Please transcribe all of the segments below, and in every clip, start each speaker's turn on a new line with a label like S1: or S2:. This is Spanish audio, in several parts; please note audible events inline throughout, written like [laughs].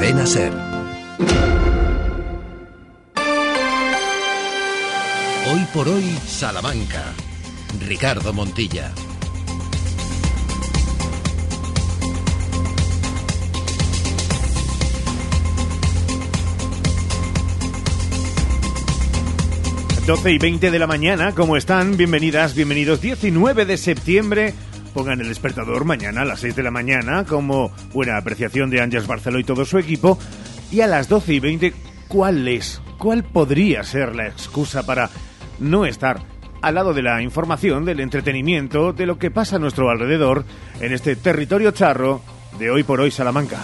S1: Cadena Ser. Hoy por hoy, Salamanca. Ricardo Montilla.
S2: Doce y 20 de la mañana, ¿cómo están? Bienvenidas, bienvenidos. 19 de septiembre. Pongan el despertador mañana a las 6 de la mañana como buena apreciación de Ángeles Barceló y todo su equipo. Y a las 12 y 20, ¿cuál es? ¿Cuál podría ser la excusa para no estar al lado de la información, del entretenimiento, de lo que pasa a nuestro alrededor en este territorio charro de hoy por hoy Salamanca?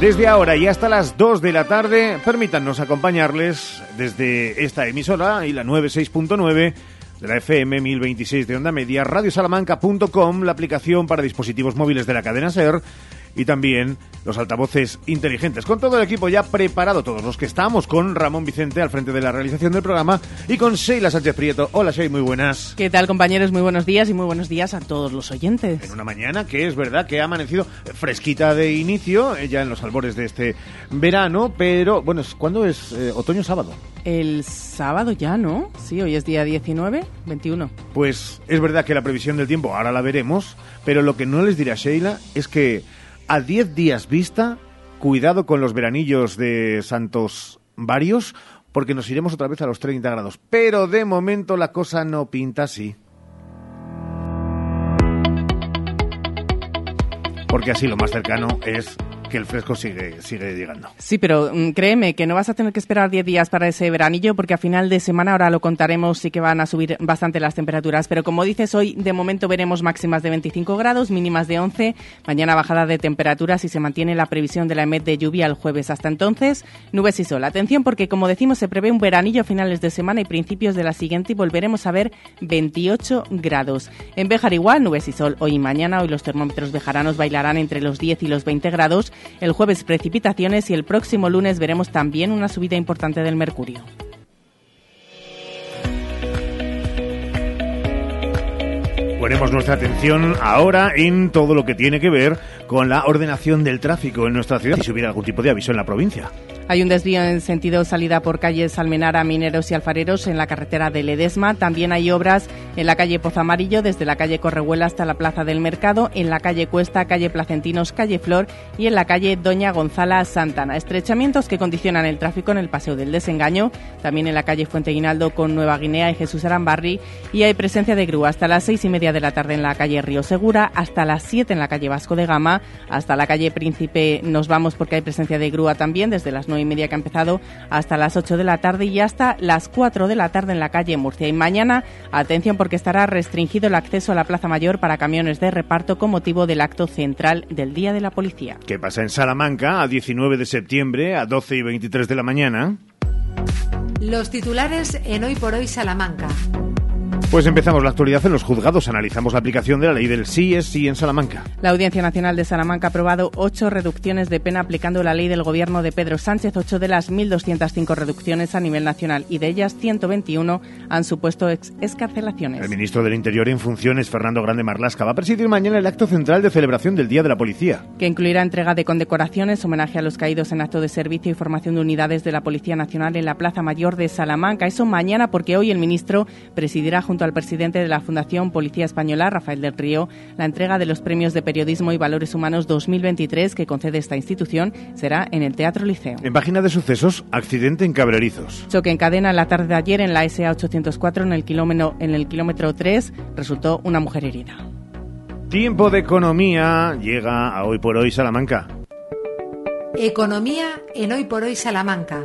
S2: Desde ahora y hasta las 2 de la tarde, permítanos acompañarles desde esta emisora y la 96.9 de la FM 1026 de Onda Media, radiosalamanca.com, la aplicación para dispositivos móviles de la cadena SER y también los altavoces inteligentes. Con todo el equipo ya preparado, todos los que estamos, con Ramón Vicente al frente de la realización del programa y con Sheila Sánchez Prieto. Hola Sheila, muy buenas.
S3: ¿Qué tal compañeros? Muy buenos días y muy buenos días a todos los oyentes.
S2: En una mañana que es verdad que ha amanecido fresquita de inicio, eh, ya en los albores de este verano, pero bueno, ¿cuándo es? Eh, ¿Otoño sábado?
S3: El sábado ya, ¿no? Sí, hoy es día 19, 21.
S2: Pues es verdad que la previsión del tiempo ahora la veremos, pero lo que no les dirá Sheila es que a 10 días vista, cuidado con los veranillos de Santos varios, porque nos iremos otra vez a los 30 grados. Pero de momento la cosa no pinta así. Porque así lo más cercano es que el fresco sigue, sigue llegando.
S3: Sí, pero mm, créeme que no vas a tener que esperar 10 días para ese veranillo porque a final de semana, ahora lo contaremos, sí que van a subir bastante las temperaturas. Pero como dices, hoy de momento veremos máximas de 25 grados, mínimas de 11. Mañana bajada de temperaturas y se mantiene la previsión de la EMET de lluvia el jueves. Hasta entonces, nubes y sol. Atención porque, como decimos, se prevé un veranillo a finales de semana y principios de la siguiente y volveremos a ver 28 grados. En Bejar igual, nubes y sol. Hoy y mañana, hoy los termómetros bejaranos bailarán entre los 10 y los 20 grados el jueves precipitaciones y el próximo lunes veremos también una subida importante del mercurio.
S2: Ponemos nuestra atención ahora en todo lo que tiene que ver con la ordenación del tráfico en nuestra ciudad y si hubiera algún tipo de aviso en la provincia.
S3: Hay un desvío en sentido salida por calles Almenara, Mineros y Alfareros en la carretera de Ledesma. También hay obras en la calle Pozo Amarillo, desde la calle Correhuela hasta la Plaza del Mercado, en la calle Cuesta, calle Placentinos, calle Flor y en la calle Doña Gonzala Santana. Estrechamientos que condicionan el tráfico en el Paseo del Desengaño, también en la calle Fuente Guinaldo con Nueva Guinea y Jesús Arambarri. Y hay presencia de grúa hasta las seis y media de la tarde en la calle Río Segura, hasta las siete en la calle Vasco de Gama, hasta la calle Príncipe nos vamos porque hay presencia de grúa también desde las y media que ha empezado hasta las 8 de la tarde y hasta las 4 de la tarde en la calle Murcia. Y mañana, atención porque estará restringido el acceso a la Plaza Mayor para camiones de reparto con motivo del acto central del Día de la Policía.
S2: ¿Qué pasa en Salamanca a 19 de septiembre a 12 y 23 de la mañana?
S4: Los titulares en Hoy por Hoy Salamanca.
S2: Pues empezamos la actualidad en los juzgados. Analizamos la aplicación de la ley del sí es sí en Salamanca.
S3: La Audiencia Nacional de Salamanca ha aprobado ocho reducciones de pena aplicando la ley del gobierno de Pedro Sánchez. Ocho de las 1.205 reducciones a nivel nacional y de ellas 121 han supuesto ex escarcelaciones.
S2: El ministro del Interior en funciones, Fernando Grande Marlasca, va a presidir mañana el acto central de celebración del Día de la Policía.
S3: Que incluirá entrega de condecoraciones, homenaje a los caídos en acto de servicio y formación de unidades de la Policía Nacional en la Plaza Mayor de Salamanca. Eso mañana porque hoy el ministro presidirá junto al presidente de la Fundación Policía Española, Rafael del Río, la entrega de los premios de Periodismo y Valores Humanos 2023 que concede esta institución será en el Teatro Liceo.
S2: En página de sucesos, accidente en Cabrerizos.
S3: Choque en cadena la tarde de ayer en la SA 804 en el kilómetro, en el kilómetro 3 resultó una mujer herida.
S2: Tiempo de economía llega a hoy por hoy Salamanca.
S4: Economía en hoy por hoy Salamanca.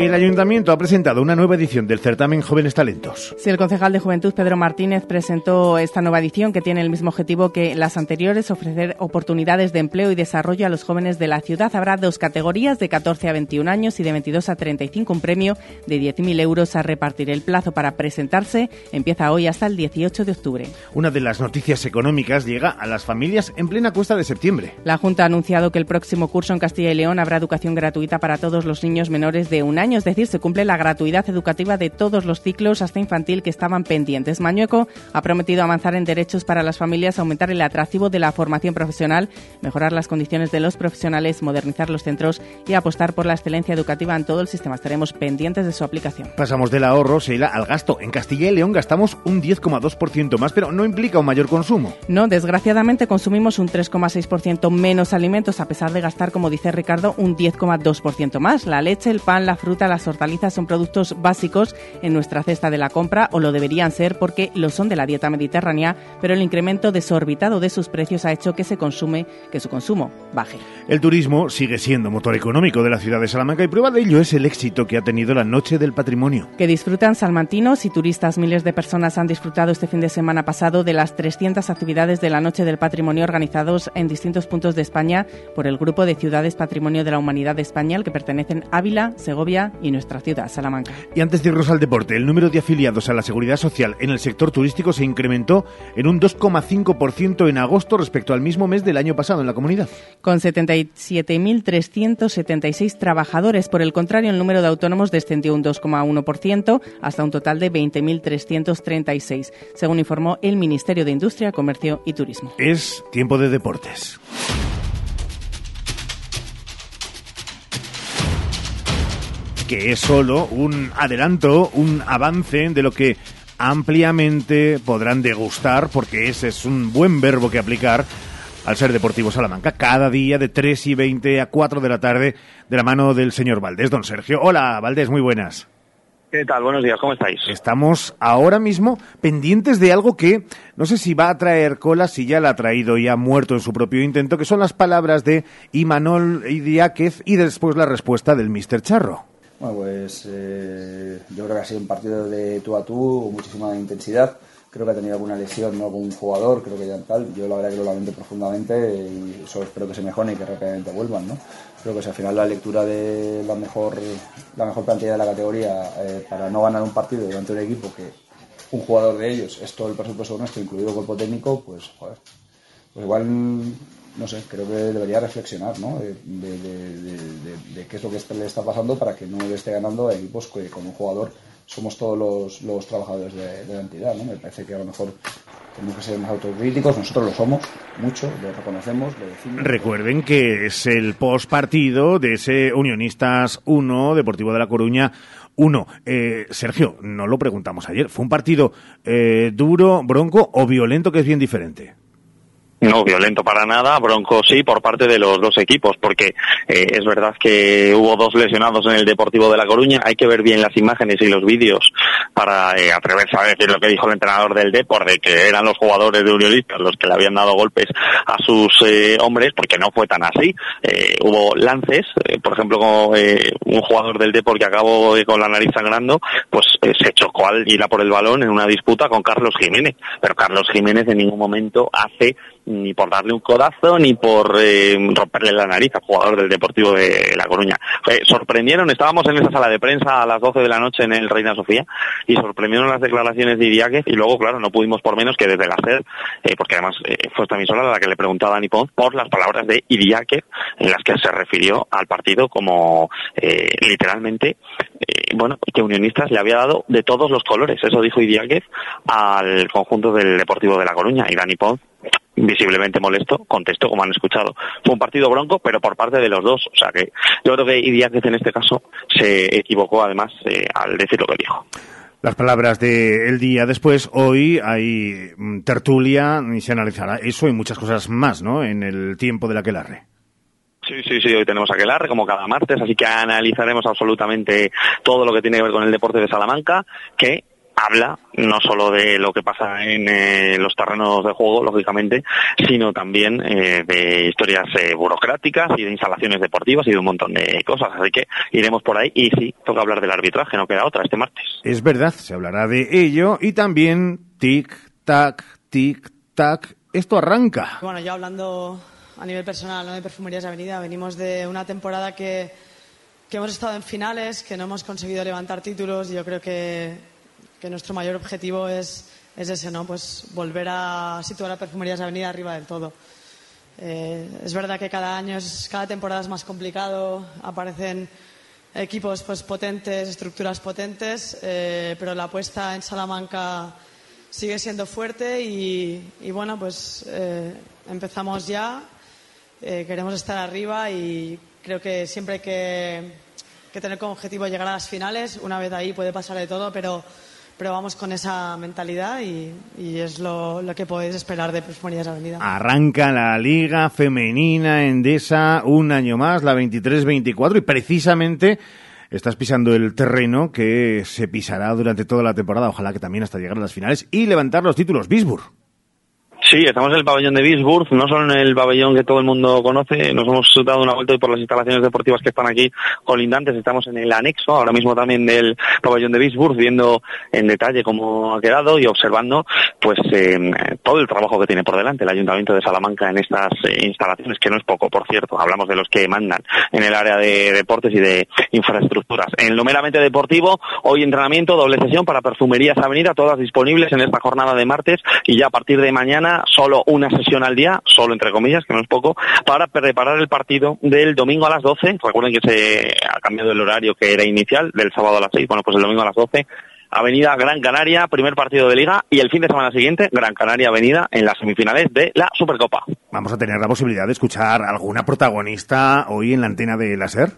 S2: El ayuntamiento ha presentado una nueva edición del certamen Jóvenes Talentos.
S3: Sí, el concejal de Juventud, Pedro Martínez, presentó esta nueva edición que tiene el mismo objetivo que las anteriores, ofrecer oportunidades de empleo y desarrollo a los jóvenes de la ciudad. Habrá dos categorías, de 14 a 21 años y de 22 a 35, un premio de 10.000 euros a repartir. El plazo para presentarse empieza hoy hasta el 18 de octubre.
S2: Una de las noticias económicas llega a las familias en plena cuesta de septiembre.
S3: La Junta ha anunciado que el próximo curso en Castilla y León habrá educación gratuita para todos los niños menores de un año año, es decir, se cumple la gratuidad educativa de todos los ciclos hasta infantil que estaban pendientes. Mañueco ha prometido avanzar en derechos para las familias, aumentar el atractivo de la formación profesional, mejorar las condiciones de los profesionales, modernizar los centros y apostar por la excelencia educativa en todo el sistema. Estaremos pendientes de su aplicación.
S2: Pasamos del ahorro, Sheila, al gasto. En Castilla y León gastamos un 10,2% más, pero no implica un mayor consumo.
S3: No, desgraciadamente consumimos un 3,6% menos alimentos, a pesar de gastar, como dice Ricardo, un 10,2% más. La leche, el pan, la fruta, las hortalizas son productos básicos en nuestra cesta de la compra, o lo deberían ser porque lo son de la dieta mediterránea, pero el incremento desorbitado de sus precios ha hecho que se consume, que su consumo baje.
S2: El turismo sigue siendo motor económico de la ciudad de Salamanca y prueba de ello es el éxito que ha tenido la Noche del Patrimonio.
S3: Que disfrutan salmantinos y turistas. Miles de personas han disfrutado este fin de semana pasado de las 300 actividades de la Noche del Patrimonio organizados en distintos puntos de España por el Grupo de Ciudades Patrimonio de la Humanidad de España, al que pertenecen Ávila, Segovia y nuestra ciudad, Salamanca.
S2: Y antes de irnos al deporte, el número de afiliados a la seguridad social en el sector turístico se incrementó en un 2,5% en agosto respecto al mismo mes del año pasado en la comunidad.
S3: Con 77.376 trabajadores. Por el contrario, el número de autónomos descendió un 2,1% hasta un total de 20.336, según informó el Ministerio de Industria, Comercio y Turismo.
S2: Es tiempo de deportes. Que es solo un adelanto, un avance de lo que ampliamente podrán degustar, porque ese es un buen verbo que aplicar al ser Deportivo Salamanca, cada día de 3 y 20 a 4 de la tarde, de la mano del señor Valdés. Don Sergio, hola Valdés, muy buenas.
S5: ¿Qué tal? Buenos días, ¿cómo estáis?
S2: Estamos ahora mismo pendientes de algo que no sé si va a traer cola, si ya la ha traído y ha muerto en su propio intento, que son las palabras de Imanol Idiáquez y después la respuesta del Mr. Charro.
S6: Bueno, pues eh, yo creo que ha sido un partido de tú a tú, muchísima intensidad. Creo que ha tenido alguna lesión ¿no? con jugador, creo que ya tal. Yo la verdad que lo lamento profundamente y solo espero que se mejoren y que rápidamente vuelvan. ¿no? Creo que si al final la lectura de la mejor, la mejor plantilla de la categoría eh, para no ganar un partido delante de un equipo que un jugador de ellos es todo el presupuesto nuestro, incluido el cuerpo técnico, pues joder. Pues igual no sé, creo que debería reflexionar, ¿no? De, qué es lo que le está pasando para que no le esté ganando a equipos que con un jugador somos todos los, trabajadores de, la entidad, ¿no? Me parece que a lo mejor tenemos que ser más autocríticos, nosotros lo somos, mucho, lo reconocemos, lo decimos.
S2: Recuerden que es el post partido de ese Unionistas 1, Deportivo de La Coruña 1. Eh, Sergio, no lo preguntamos ayer, ¿fue un partido eh, duro, bronco o violento que es bien diferente?
S5: No violento para nada, bronco sí por parte de los dos equipos, porque eh, es verdad que hubo dos lesionados en el Deportivo de La Coruña. Hay que ver bien las imágenes y los vídeos para eh, atreverse a decir lo que dijo el entrenador del Depor, de que eran los jugadores de Unionistas los que le habían dado golpes a sus eh, hombres, porque no fue tan así. hubo lances, por ejemplo, como, un jugador del Depor que acabó con la nariz sangrando, pues se chocó al ir a por el balón en una disputa con Carlos Jiménez, pero Carlos Jiménez en ningún momento hace ni por darle un codazo ni por eh, romperle la nariz al jugador del Deportivo de La Coruña. sorprendieron, estábamos en esa sala de prensa a las 12 de la noche en el Reina Sofía y sorprendieron las declaraciones de Idiáquez y luego, claro, no pudimos por menos que desde la SED, eh, porque además eh, fue esta emisora la que le preguntaba a Nipón por las palabras de Idiáquez en las que se refirió al partido como literalmente, bueno, que Unionistas le había dado de todos los colores. Eso dijo Idiáquez al conjunto del Deportivo de La Coruña y Dani Pons visiblemente molesto, contestó como han escuchado. Fue un partido bronco, pero por parte de los dos. O sea que yo creo que Idiáquez en este caso se equivocó además eh, al decir lo que dijo.
S2: Las palabras del día después, hoy hay mm, tertulia y se analizará eso y muchas cosas más, ¿no? En el tiempo de la aquelarre.
S5: Sí, sí, sí, hoy tenemos aquelarre como cada martes, así que analizaremos absolutamente todo lo que tiene que ver con el deporte de Salamanca, que habla no solo de lo que pasa en eh, los terrenos de juego, lógicamente, sino también eh, de historias eh, burocráticas y de instalaciones deportivas y de un montón de cosas. Así que iremos por ahí y sí, toca hablar del arbitraje, no queda otra este martes.
S2: Es verdad, se hablará de ello y también tic-tac, tic-tac, esto arranca.
S7: Bueno, ya hablando a nivel personal ¿no? de Perfumerías Avenida, venimos de una temporada que, que hemos estado en finales, que no hemos conseguido levantar títulos y yo creo que que nuestro mayor objetivo es, es ese, ¿no? Pues volver a situar a Perfumerías Avenida arriba del todo. Eh, es verdad que cada año, es, cada temporada es más complicado, aparecen equipos pues potentes, estructuras potentes, eh, pero la apuesta en Salamanca sigue siendo fuerte y, bueno, pues eh, empezamos ya, queremos estar arriba y creo que siempre hay que, tener como objetivo llegar a las finales. Una vez ahí puede pasar de todo, pero, pero vamos con esa mentalidad y, es lo, que podéis esperar de Perfumerías Avenida.
S2: Arranca la Liga Femenina Endesa un año más, la 23-24, y precisamente estás pisando el terreno que se pisará durante toda la temporada, ojalá que también hasta llegar a las finales y levantar los títulos. Bisburg.
S5: Sí, estamos en el pabellón de Bisburg, no solo en el pabellón que todo el mundo conoce, nos hemos dado una vuelta hoy por las instalaciones deportivas que están aquí colindantes, estamos en el anexo, ahora mismo también del pabellón de Bisburg, viendo en detalle cómo ha quedado y observando pues eh, todo el trabajo que tiene por delante el Ayuntamiento de Salamanca en estas eh, instalaciones, que no es poco, por cierto, hablamos de los que mandan en el área de deportes y de infraestructuras. En lo meramente deportivo, hoy entrenamiento, doble sesión para Perfumerías Avenida, todas disponibles en esta jornada de martes y ya a partir de mañana solo una sesión al día, solo entre comillas, que no es poco, para preparar el partido del domingo a las 12. Recuerden que se ha cambiado el horario que era inicial, del sábado a las 6, bueno, pues el domingo a las 12. Avenida Gran Canaria, primer partido de liga, y el fin de semana siguiente, Gran Canaria Avenida en las semifinales de la Supercopa.
S2: Vamos a tener la posibilidad de escuchar alguna protagonista hoy en la antena de la SER.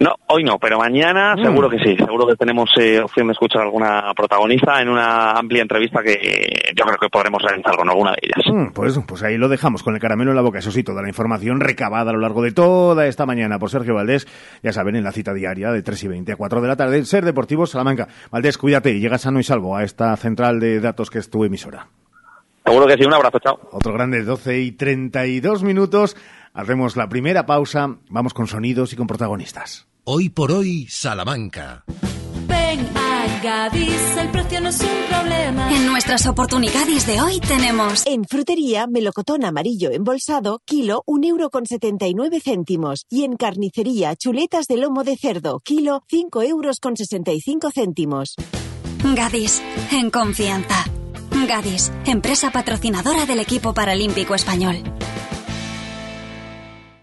S5: No, hoy no, pero mañana mm. seguro que sí. Seguro que tenemos eh, opción de escuchar alguna protagonista en una amplia entrevista que yo creo que podremos realizar con alguna de ellas.
S2: Mm, pues, pues ahí lo dejamos con el caramelo en la boca. Eso sí, toda la información recabada a lo largo de toda esta mañana por Sergio Valdés. Ya saben, en la cita diaria de 3 y 20 a 4 de la tarde, Ser Deportivo Salamanca. Valdés, cuídate y llega sano y salvo a esta central de datos que es tu emisora.
S5: Seguro que sí, un abrazo, chao.
S2: Otro grande, 12 y 32 minutos. Hacemos la primera pausa, vamos con sonidos y con protagonistas.
S1: Hoy por hoy, Salamanca.
S8: Ven a Gadis, el precio no es un problema.
S9: En nuestras oportunidades de hoy tenemos...
S10: En frutería, melocotón amarillo embolsado, kilo, un euro con 79 céntimos. Y en carnicería, chuletas de lomo de cerdo, kilo, 5 euros con 65 céntimos.
S9: Gadis, en confianza. Gadis, empresa patrocinadora del equipo paralímpico español.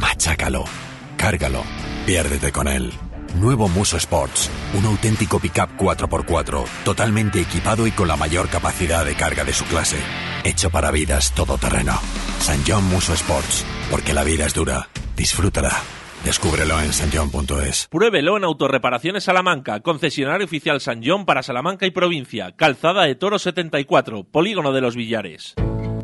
S11: machácalo Cárgalo, piérdete con él. Nuevo Muso Sports, un auténtico pickup 4x4, totalmente equipado y con la mayor capacidad de carga de su clase. Hecho para vidas todoterreno. San John Muso Sports, porque la vida es dura. Disfrútala. Descúbrelo en sanjon.es.
S12: Pruébelo en Autorreparaciones Salamanca, concesionario oficial San John para Salamanca y provincia. Calzada de Toro 74, Polígono de los Villares.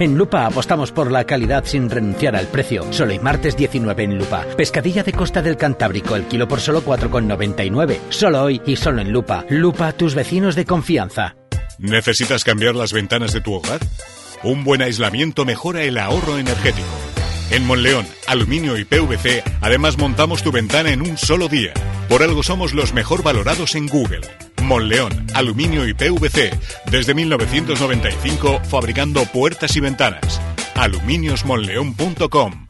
S13: En Lupa apostamos por la calidad sin renunciar al precio. Solo y martes 19 en Lupa. Pescadilla de costa del Cantábrico, el kilo por solo 4,99. Solo hoy y solo en Lupa. Lupa, tus vecinos de confianza.
S14: ¿Necesitas cambiar las ventanas de tu hogar? Un buen aislamiento mejora el ahorro energético. En Monleón, Aluminio y PVC, además montamos tu ventana en un solo día. Por algo somos los mejor valorados en Google. Monleón, aluminio y PVC, desde 1995 fabricando puertas y ventanas. aluminiosmonleón.com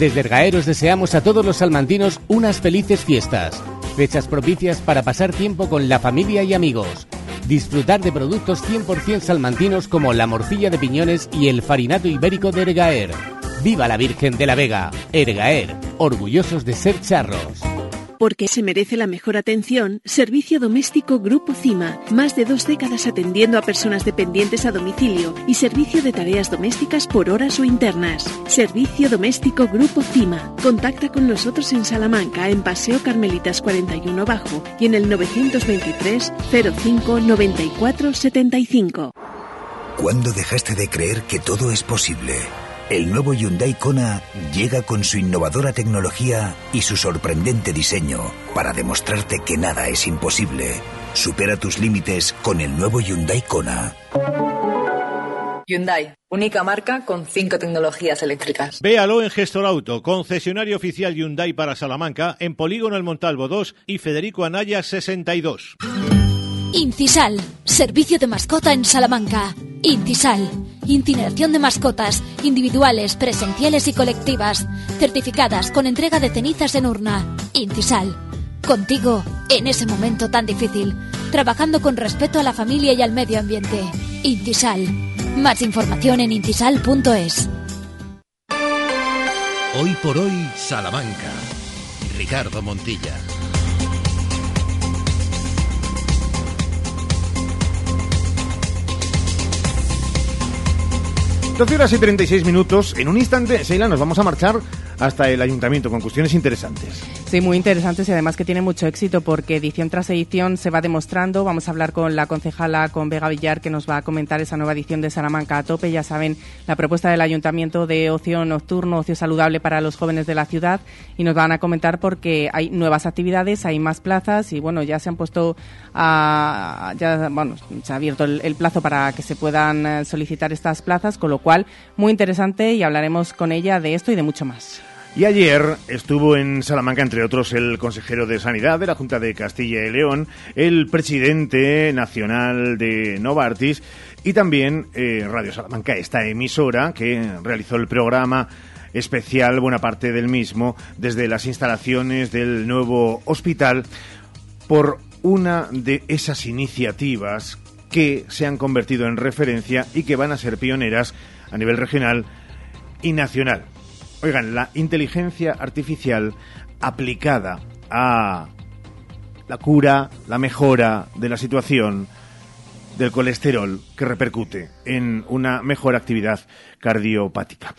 S15: Desde Ergaeros deseamos a todos los salmantinos unas felices fiestas, fechas propicias para pasar tiempo con la familia y amigos. Disfrutar de productos 100% salmantinos como la morcilla de piñones y el farinato ibérico de Ergaer. ¡Viva la Virgen de la Vega! Ergaer, orgullosos de ser charros
S16: porque se merece la mejor atención, Servicio Doméstico Grupo CIMA, más de dos décadas atendiendo a personas dependientes a domicilio y servicio de tareas domésticas por horas o internas. Servicio Doméstico Grupo CIMA. Contacta con nosotros en Salamanca, en Paseo Carmelitas 41 Bajo y en el 923 05 94 75.
S17: ¿Cuándo dejaste de creer que todo es posible? El nuevo Hyundai Kona llega con su innovadora tecnología y su sorprendente diseño para demostrarte que nada es imposible. Supera tus límites con el nuevo Hyundai Kona.
S18: Hyundai, única marca con cinco tecnologías eléctricas.
S19: Véalo en Gestor Auto, concesionario oficial Hyundai para Salamanca, en Polígono El Montalvo 2 y Federico Anaya 62.
S20: Incisal, servicio de mascota en Salamanca. Incisal, incineración de mascotas, individuales, presenciales y colectivas, certificadas con entrega de cenizas en urna. Incisal, contigo en ese momento tan difícil, trabajando con respeto a la familia y al medio ambiente. Incisal, más información en incisal.es.
S1: Hoy por hoy, Salamanca. Ricardo Montilla.
S2: 12 horas y 36 minutos. En un instante, Sheila, nos vamos a marchar hasta el ayuntamiento con cuestiones interesantes.
S3: Sí, muy interesantes y además que tiene mucho éxito porque edición tras edición se va demostrando. Vamos a hablar con la concejala, con Vega Villar, que nos va a comentar esa nueva edición de Salamanca a tope. Ya saben, la propuesta del ayuntamiento de ocio nocturno, ocio saludable para los jóvenes de la ciudad. Y nos van a comentar porque hay nuevas actividades, hay más plazas y bueno, ya se han puesto. Ya, bueno, se ha abierto el, el plazo para que se puedan eh, solicitar estas plazas, con lo cual, muy interesante y hablaremos con ella de esto y de mucho más.
S2: Y ayer estuvo en Salamanca, entre otros, el consejero de Sanidad de la Junta de Castilla y León, el presidente nacional de Novartis y también eh, Radio Salamanca, esta emisora que realizó el programa especial, buena parte del mismo, desde las instalaciones del nuevo hospital, por una de esas iniciativas que se han convertido en referencia y que van a ser pioneras a nivel regional y nacional. Oigan, la inteligencia artificial aplicada a la cura, la mejora de la situación del colesterol que repercute en una mejor actividad cardiopática.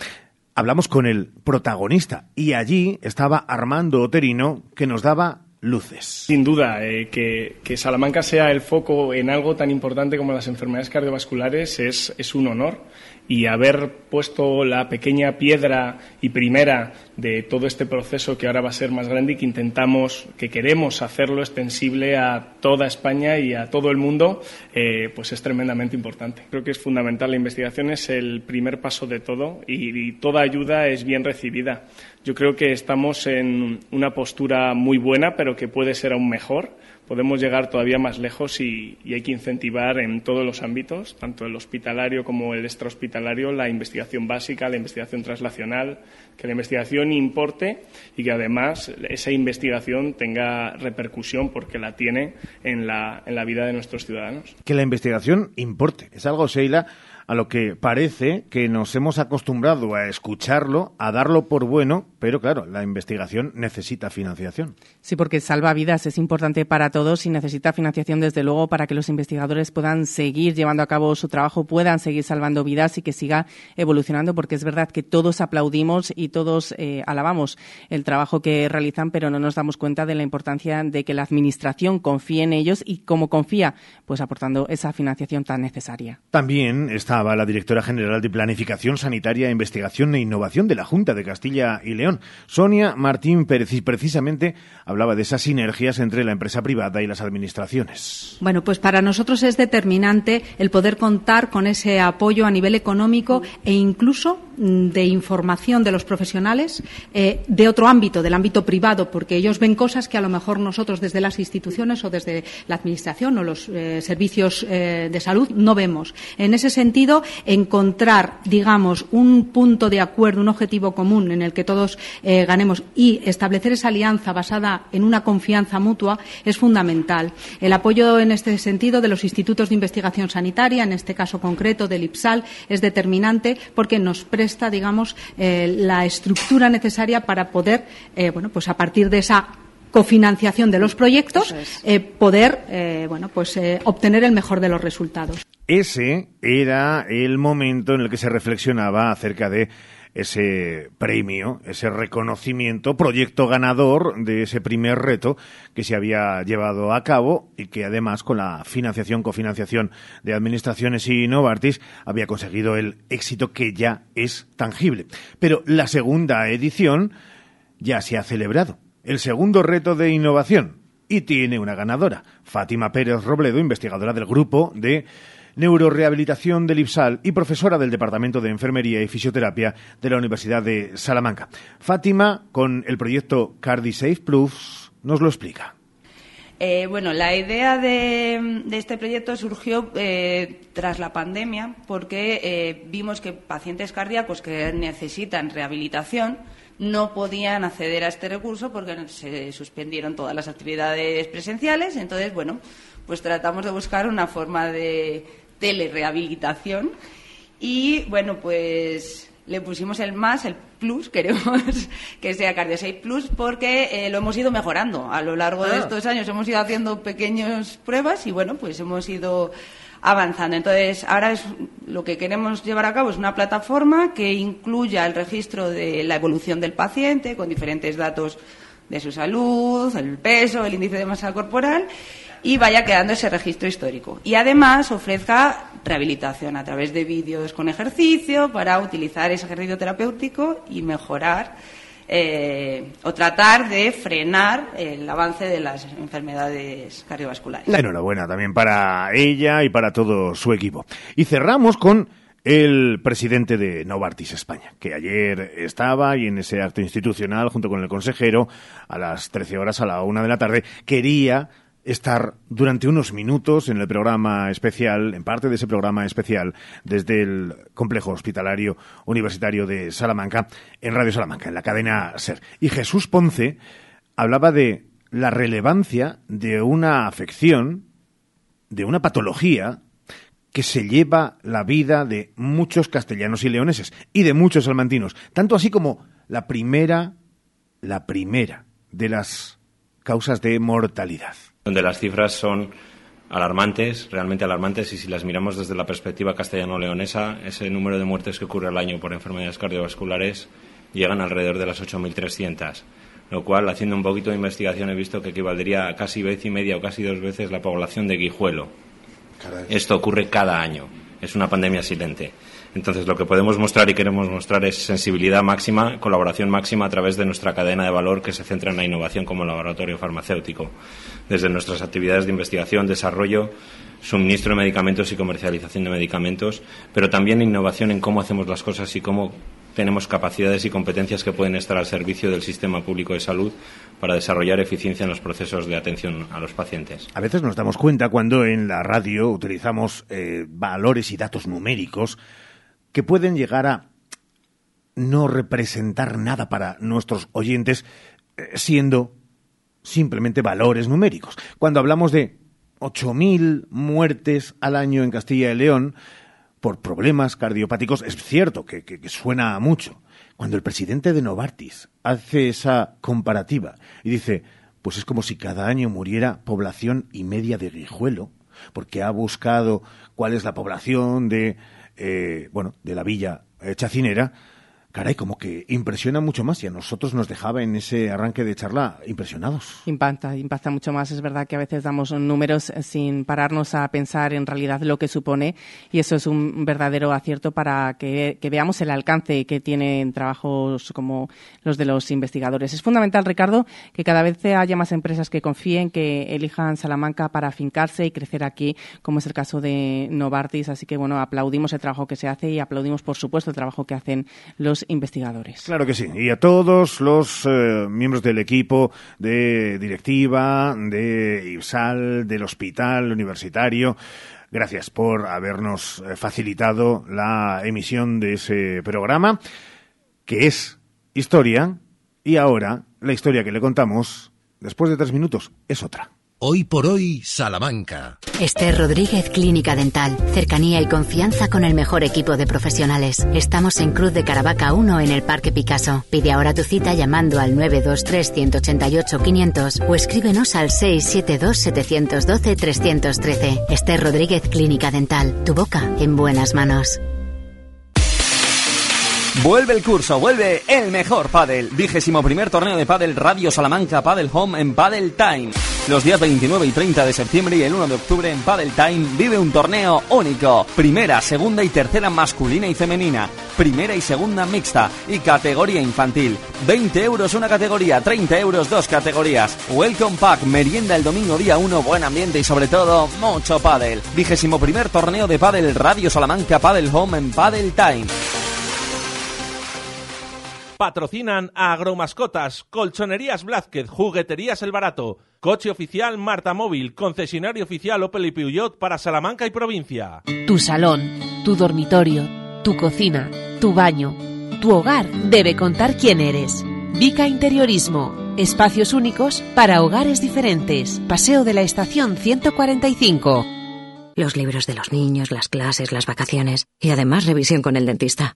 S2: Hablamos con el protagonista y allí estaba Armando Oterino que nos daba luces.
S21: Sin duda, eh, que, que, Salamanca sea el foco en algo tan importante como las enfermedades cardiovasculares es, es un honor y haber puesto la pequeña piedra y primera de todo este proceso que ahora va a ser más grande y que intentamos, que queremos hacerlo extensible a toda España y a todo el mundo, eh, pues es tremendamente importante. Creo que es fundamental. La investigación es el primer paso de todo y, y toda ayuda es bien recibida. Yo creo que estamos en una postura muy buena, pero que puede ser aún mejor podemos llegar todavía más lejos y, hay que incentivar en todos los ámbitos, tanto el hospitalario como el extrahospitalario, la investigación básica, la investigación translacional, que la investigación importe y que además esa investigación tenga repercusión porque la tiene en la, en la vida de nuestros ciudadanos.
S2: Que la investigación importe. Es algo, Sheila, a lo que parece que nos hemos acostumbrado a escucharlo, a darlo por bueno, pero claro, la investigación necesita financiación.
S3: Sí, porque salva vidas, es importante para todos y necesita financiación desde luego para que los investigadores puedan seguir llevando a cabo su trabajo, puedan seguir salvando vidas y que siga evolucionando, porque es verdad que todos aplaudimos y todos eh, alabamos el trabajo que realizan, pero no nos damos cuenta de la importancia de que la Administración confíe en ellos y cómo confía, pues aportando esa financiación tan necesaria.
S2: También está estaba la directora general de Planificación Sanitaria, Investigación e Innovación de la Junta de Castilla y León, Sonia Martín precisamente hablaba de esas sinergias entre la empresa privada y las administraciones.
S22: Bueno, pues para nosotros es determinante el poder contar con ese apoyo a nivel económico e incluso de información de los profesionales eh, de otro ámbito, del ámbito privado, porque ellos ven cosas que a lo mejor nosotros desde las instituciones o desde la administración o los eh, servicios eh, de salud no vemos. En ese sentido, encontrar, digamos, un punto de acuerdo, un objetivo común en el que todos eh, ganemos y establecer esa alianza basada en una confianza mutua es fundamental. El apoyo en este sentido de los institutos de investigación sanitaria, en este caso concreto del IPSAL, es determinante porque nos presta, digamos, eh, la estructura necesaria para poder, eh, bueno, pues a partir de esa cofinanciación de los proyectos, es. eh, poder eh, bueno, pues, eh, obtener el mejor de los resultados.
S2: Ese era el momento en el que se reflexionaba acerca de ese premio, ese reconocimiento, proyecto ganador de ese primer reto que se había llevado a cabo y que además con la financiación, cofinanciación de administraciones y Novartis había conseguido el éxito que ya es tangible. Pero la segunda edición ya se ha celebrado. El segundo reto de innovación, y tiene una ganadora, Fátima Pérez Robledo, investigadora del grupo de neurorehabilitación del IPSAL y profesora del Departamento de Enfermería y Fisioterapia de la Universidad de Salamanca. Fátima, con el proyecto CardiSafe Plus, nos lo explica.
S23: Eh, bueno, la idea de, este proyecto surgió eh, tras la pandemia porque eh, vimos que pacientes cardíacos que necesitan rehabilitación no podían acceder a este recurso porque se suspendieron todas las actividades presenciales. Entonces, bueno, pues tratamos de buscar una forma de telerehabilitación y, bueno, pues le pusimos el más, el plus, [laughs] queremos que sea CardioSafe Plus, porque eh, lo hemos ido mejorando. A lo largo de ah. estos años hemos ido haciendo pequeñas pruebas y, bueno, pues hemos ido avanzando. Entonces, ahora es, lo que queremos llevar a cabo es una plataforma que incluya el registro de la evolución del paciente con diferentes datos de su salud, el peso, el índice de masa corporal y vaya quedando ese registro histórico. Y además ofrezca rehabilitación a través de vídeos con ejercicio para utilizar ese ejercicio terapéutico y mejorar eh, o tratar de frenar el avance de las enfermedades cardiovasculares.
S2: Enhorabuena también para ella y para todo su equipo. Y cerramos con el presidente de Novartis España, que ayer estaba y en ese acto institucional, junto con el consejero, a las 13 horas a la una de la tarde, quería estar durante unos minutos en el programa especial, en parte de ese programa especial, desde el complejo hospitalario universitario de Salamanca, en Radio Salamanca, en la cadena SER. Y Jesús Ponce hablaba de la relevancia de una afección, de una patología que se lleva la vida de muchos castellanos y leoneses y de muchos salmantinos, tanto así como la primera, la primera de las causas de mortalidad
S24: donde las cifras son alarmantes, realmente alarmantes, y si las miramos desde la perspectiva castellano-leonesa, ese número de muertes que ocurre al año por enfermedades cardiovasculares llegan alrededor de las 8.300, lo cual, haciendo un poquito de investigación, he visto que equivaldría a casi vez y media o casi dos veces la población de Guijuelo. Esto ocurre cada año, es una pandemia silente. Entonces, lo que podemos mostrar y queremos mostrar es sensibilidad máxima, colaboración máxima a través de nuestra cadena de valor que se centra en la innovación como laboratorio farmacéutico. Desde nuestras actividades de investigación, desarrollo, suministro de medicamentos y comercialización de medicamentos, pero también innovación en cómo hacemos las cosas y cómo tenemos capacidades y competencias que pueden estar al servicio del sistema público de salud para desarrollar eficiencia en los procesos de atención a los pacientes.
S2: A veces nos damos cuenta cuando en la radio utilizamos eh, valores y datos numéricos que pueden llegar a no representar nada para nuestros oyentes, eh, siendo simplemente valores numéricos. Cuando hablamos de 8.000 muertes al año en Castilla y León por problemas cardiopáticos, es cierto que, que, suena mucho. Cuando el presidente de Novartis hace esa comparativa y dice, pues es como si cada año muriera población y media de Guijuelo, porque ha buscado cuál es la población de eh, bueno, de la villa eh, chacinera, caray, como que impresiona mucho más y a nosotros nos dejaba en ese arranque de charla impresionados.
S3: Impacta, impacta mucho más. Es verdad que a veces damos números sin pararnos a pensar en realidad lo que supone y eso es un verdadero acierto para que, veamos el alcance que tienen trabajos como los de los investigadores. Es fundamental, Ricardo, que cada vez haya más empresas que confíen, que elijan Salamanca para afincarse y crecer aquí, como es el caso de Novartis. Así que, bueno, aplaudimos el trabajo que se hace y aplaudimos, por supuesto, el trabajo que hacen los investigadores.
S2: Claro que sí. Y a todos los eh, miembros del equipo de directiva, de IBSAL, del hospital universitario. Gracias por habernos eh, facilitado la emisión de ese programa, que es historia, y ahora la historia que le contamos, después de tres minutos, es otra.
S1: Hoy por hoy, Salamanca.
S25: Esther Rodríguez Clínica Dental. Cercanía y confianza con el mejor equipo de profesionales. Estamos en Cruz de Caravaca 1 en el Parque Picasso. Pide ahora tu cita llamando al 923-188-500 o escríbenos al 672-712-313. Esther Rodríguez Clínica Dental. Tu boca en buenas manos.
S26: Vuelve el curso, vuelve el mejor pádel. Vigésimo primer torneo de pádel Radio Salamanca Padel Home en Padel Time. Los días 29 y 30 de septiembre y el 1 de octubre en Padel Time vive un torneo único. Primera, segunda y tercera masculina y femenina. Primera y segunda mixta y categoría infantil. 20 euros una categoría, 30 euros dos categorías. Welcome Pack, merienda el domingo día 1, buen ambiente y sobre todo mucho pádel. Vigésimo primer torneo de pádel Radio Salamanca Padel Home en Padel Time.
S12: Patrocinan a Agromascotas, Colchonerías Blázquez, Jugueterías El Barato, Coche Oficial Marta Móvil, Concesionario Oficial Opel y Peugeot para Salamanca y provincia.
S27: Tu salón, tu dormitorio, tu cocina, tu baño, tu hogar debe contar quién eres. Vica Interiorismo, espacios únicos para hogares diferentes. Paseo de la Estación 145.
S28: Los libros de los niños, las clases, las vacaciones y además revisión con el dentista.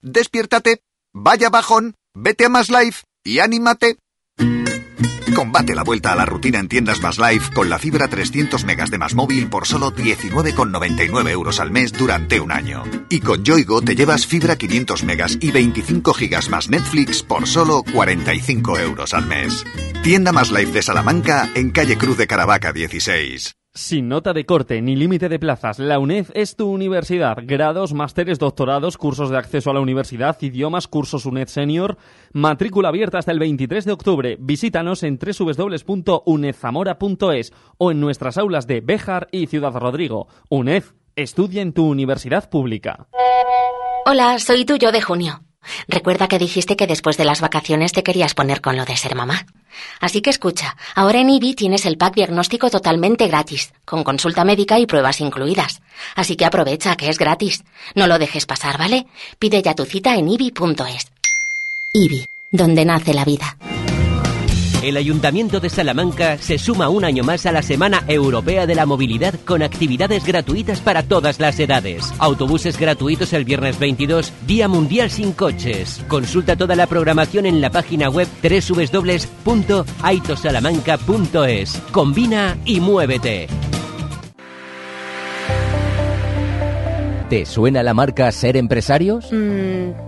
S29: Despiértate, vaya bajón, vete a Más Life y anímate. Combate la vuelta a la rutina en tiendas Más Life con la fibra 300 megas de Más Móvil por solo 19,99 euros al mes durante un año. Y con Yoigo te llevas fibra 500 megas y 25 gigas más Netflix por solo 45 euros al mes. Tienda Más Life de Salamanca en calle Cruz de Caravaca 16.
S30: Sin nota de corte ni límite de plazas, la UNED es tu universidad. Grados, másteres, doctorados, cursos de acceso a la universidad, idiomas, cursos UNED Senior. Matrícula abierta hasta el 23 de octubre. Visítanos en www.unedzamora.es o en nuestras aulas de Béjar y Ciudad Rodrigo. UNED, estudia en tu universidad pública.
S31: Hola, soy tuyo de junio. Recuerda que dijiste que después de las vacaciones te querías poner con lo de ser mamá. Así que escucha, ahora en IBI tienes el pack diagnóstico totalmente gratis, con consulta médica y pruebas incluidas. Así que aprovecha que es gratis. No lo dejes pasar, ¿vale? Pide ya tu cita en IBI.es. IBI, donde nace la vida.
S24: El Ayuntamiento de Salamanca se suma un año más a la Semana Europea de la Movilidad con actividades gratuitas para todas las edades. Autobuses gratuitos el viernes 22, Día Mundial sin Coches. Consulta toda la programación en la página web www.aitosalamanca.es. Combina y muévete.
S32: ¿Te suena la marca Ser Empresarios?
S33: Mm,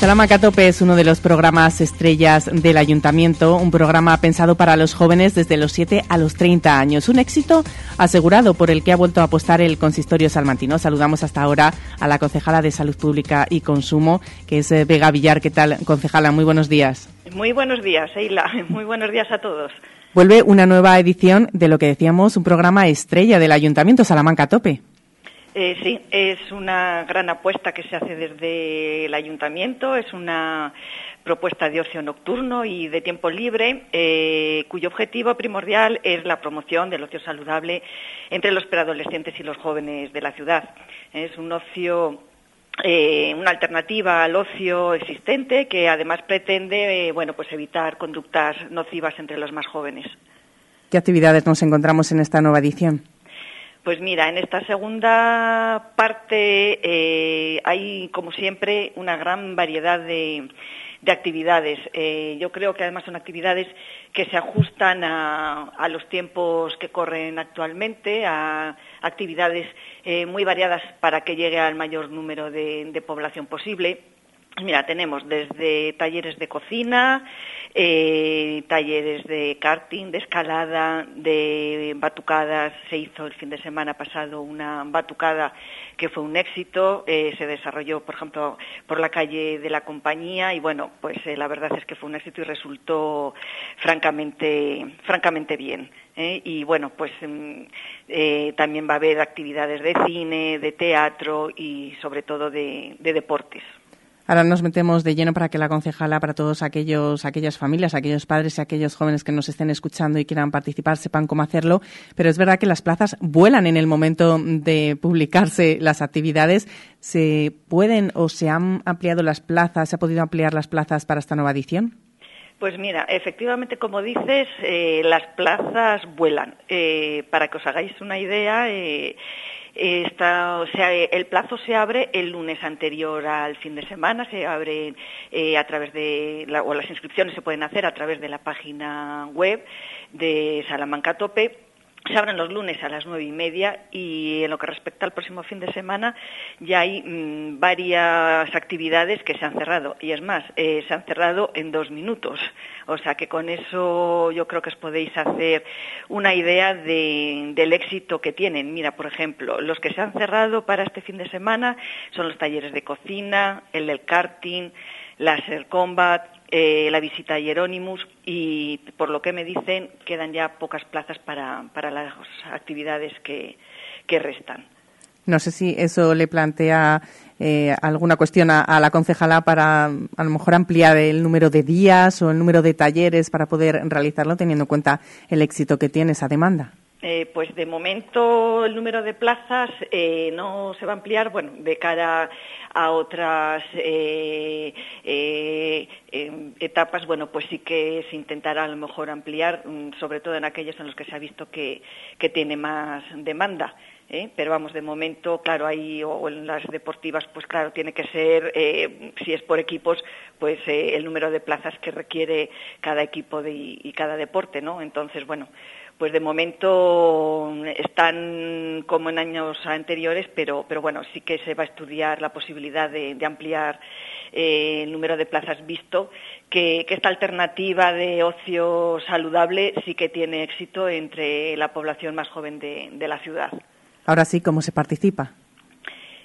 S3: Salamanca Tope es uno de los programas estrellas del ayuntamiento, un programa pensado para los jóvenes desde los 7 a los 30 años. Un éxito asegurado por el que ha vuelto a apostar el consistorio salmantino. Saludamos hasta ahora a la concejala de Salud Pública y Consumo, que es eh, Vega Villar. ¿Qué tal, concejala? Muy buenos días.
S34: Muy buenos días, Eila. [laughs] Muy buenos días a todos.
S3: Vuelve una nueva edición de lo que decíamos, un programa estrella del ayuntamiento Salamanca Tope.
S34: Eh, sí, es una gran apuesta que se hace desde el ayuntamiento, es una propuesta de ocio nocturno y de tiempo libre, eh, cuyo objetivo primordial es la promoción del ocio saludable entre los preadolescentes y los jóvenes de la ciudad. Es un ocio eh, una alternativa al ocio existente que además pretende bueno, pues evitar conductas nocivas entre los más jóvenes.
S3: ¿Qué actividades nos encontramos en esta nueva edición?
S34: Pues mira, en esta segunda parte eh, hay, como siempre, una gran variedad de, de actividades. Eh, yo creo que además son actividades que se ajustan a, los tiempos que corren actualmente, a actividades eh, muy variadas para que llegue al mayor número de población posible. Mira, tenemos desde talleres de cocina, eh, talleres de karting, de escalada, de batucadas. Se hizo el fin de semana pasado una batucada que fue un éxito. Eh, se desarrolló, por ejemplo, por la calle de la compañía y bueno, pues eh, la verdad es que fue un éxito y resultó francamente, francamente bien. ¿eh? Y bueno, pues mm, eh, también va a haber actividades de cine, de teatro y sobre todo de, de deportes.
S3: Ahora nos metemos de lleno para que la concejala, para todos aquellos, aquellas familias, aquellos padres y aquellos jóvenes que nos estén escuchando y quieran participar, sepan cómo hacerlo. Pero es verdad que las plazas vuelan en el momento de publicarse las actividades. ¿Se pueden o se han ampliado las plazas, se ha podido ampliar las plazas para esta nueva edición?
S34: Pues mira, efectivamente, como dices, eh, las plazas vuelan. Eh, para que os hagáis una idea, eh, El plazo se abre el lunes anterior al fin de semana, se abre eh, a través de, o las inscripciones se pueden hacer a través de la página web de Salamanca Tope se abren los lunes a las nueve y media y en lo que respecta al próximo fin de semana ya hay mmm, varias actividades que se han cerrado y es más, eh, se han cerrado en dos minutos. O sea que con eso yo creo que os podéis hacer una idea de, del éxito que tienen. Mira, por ejemplo, los que se han cerrado para este fin de semana son los talleres de cocina, el del karting, Laser Combat, eh, la visita a Hieronymus y por lo que me dicen quedan ya pocas plazas para, para las actividades que, que, restan.
S3: No sé si eso le plantea eh, alguna cuestión a, a, la concejala para a lo mejor ampliar el número de días o el número de talleres para poder realizarlo teniendo en cuenta el éxito que tiene esa demanda.
S34: Eh, pues de momento el número de plazas eh, no se va a ampliar, bueno, de cara a otras eh, eh etapas, bueno, pues sí que se intentará a lo mejor ampliar, mm, sobre todo en aquellos en los que se ha visto que, tiene más demanda. Pero vamos, de momento, claro, ahí o en las deportivas, pues claro, tiene que ser, si es por equipos, pues el número de plazas que requiere cada equipo de, y cada deporte, ¿no? Entonces, bueno, pues de momento están como en años anteriores, pero, pero bueno, sí que se va a estudiar la posibilidad de, de ampliar eh, el número de plazas visto que, que, esta alternativa de ocio saludable sí que tiene éxito entre la población más joven de, de la ciudad.
S3: Ahora sí, ¿cómo se participa?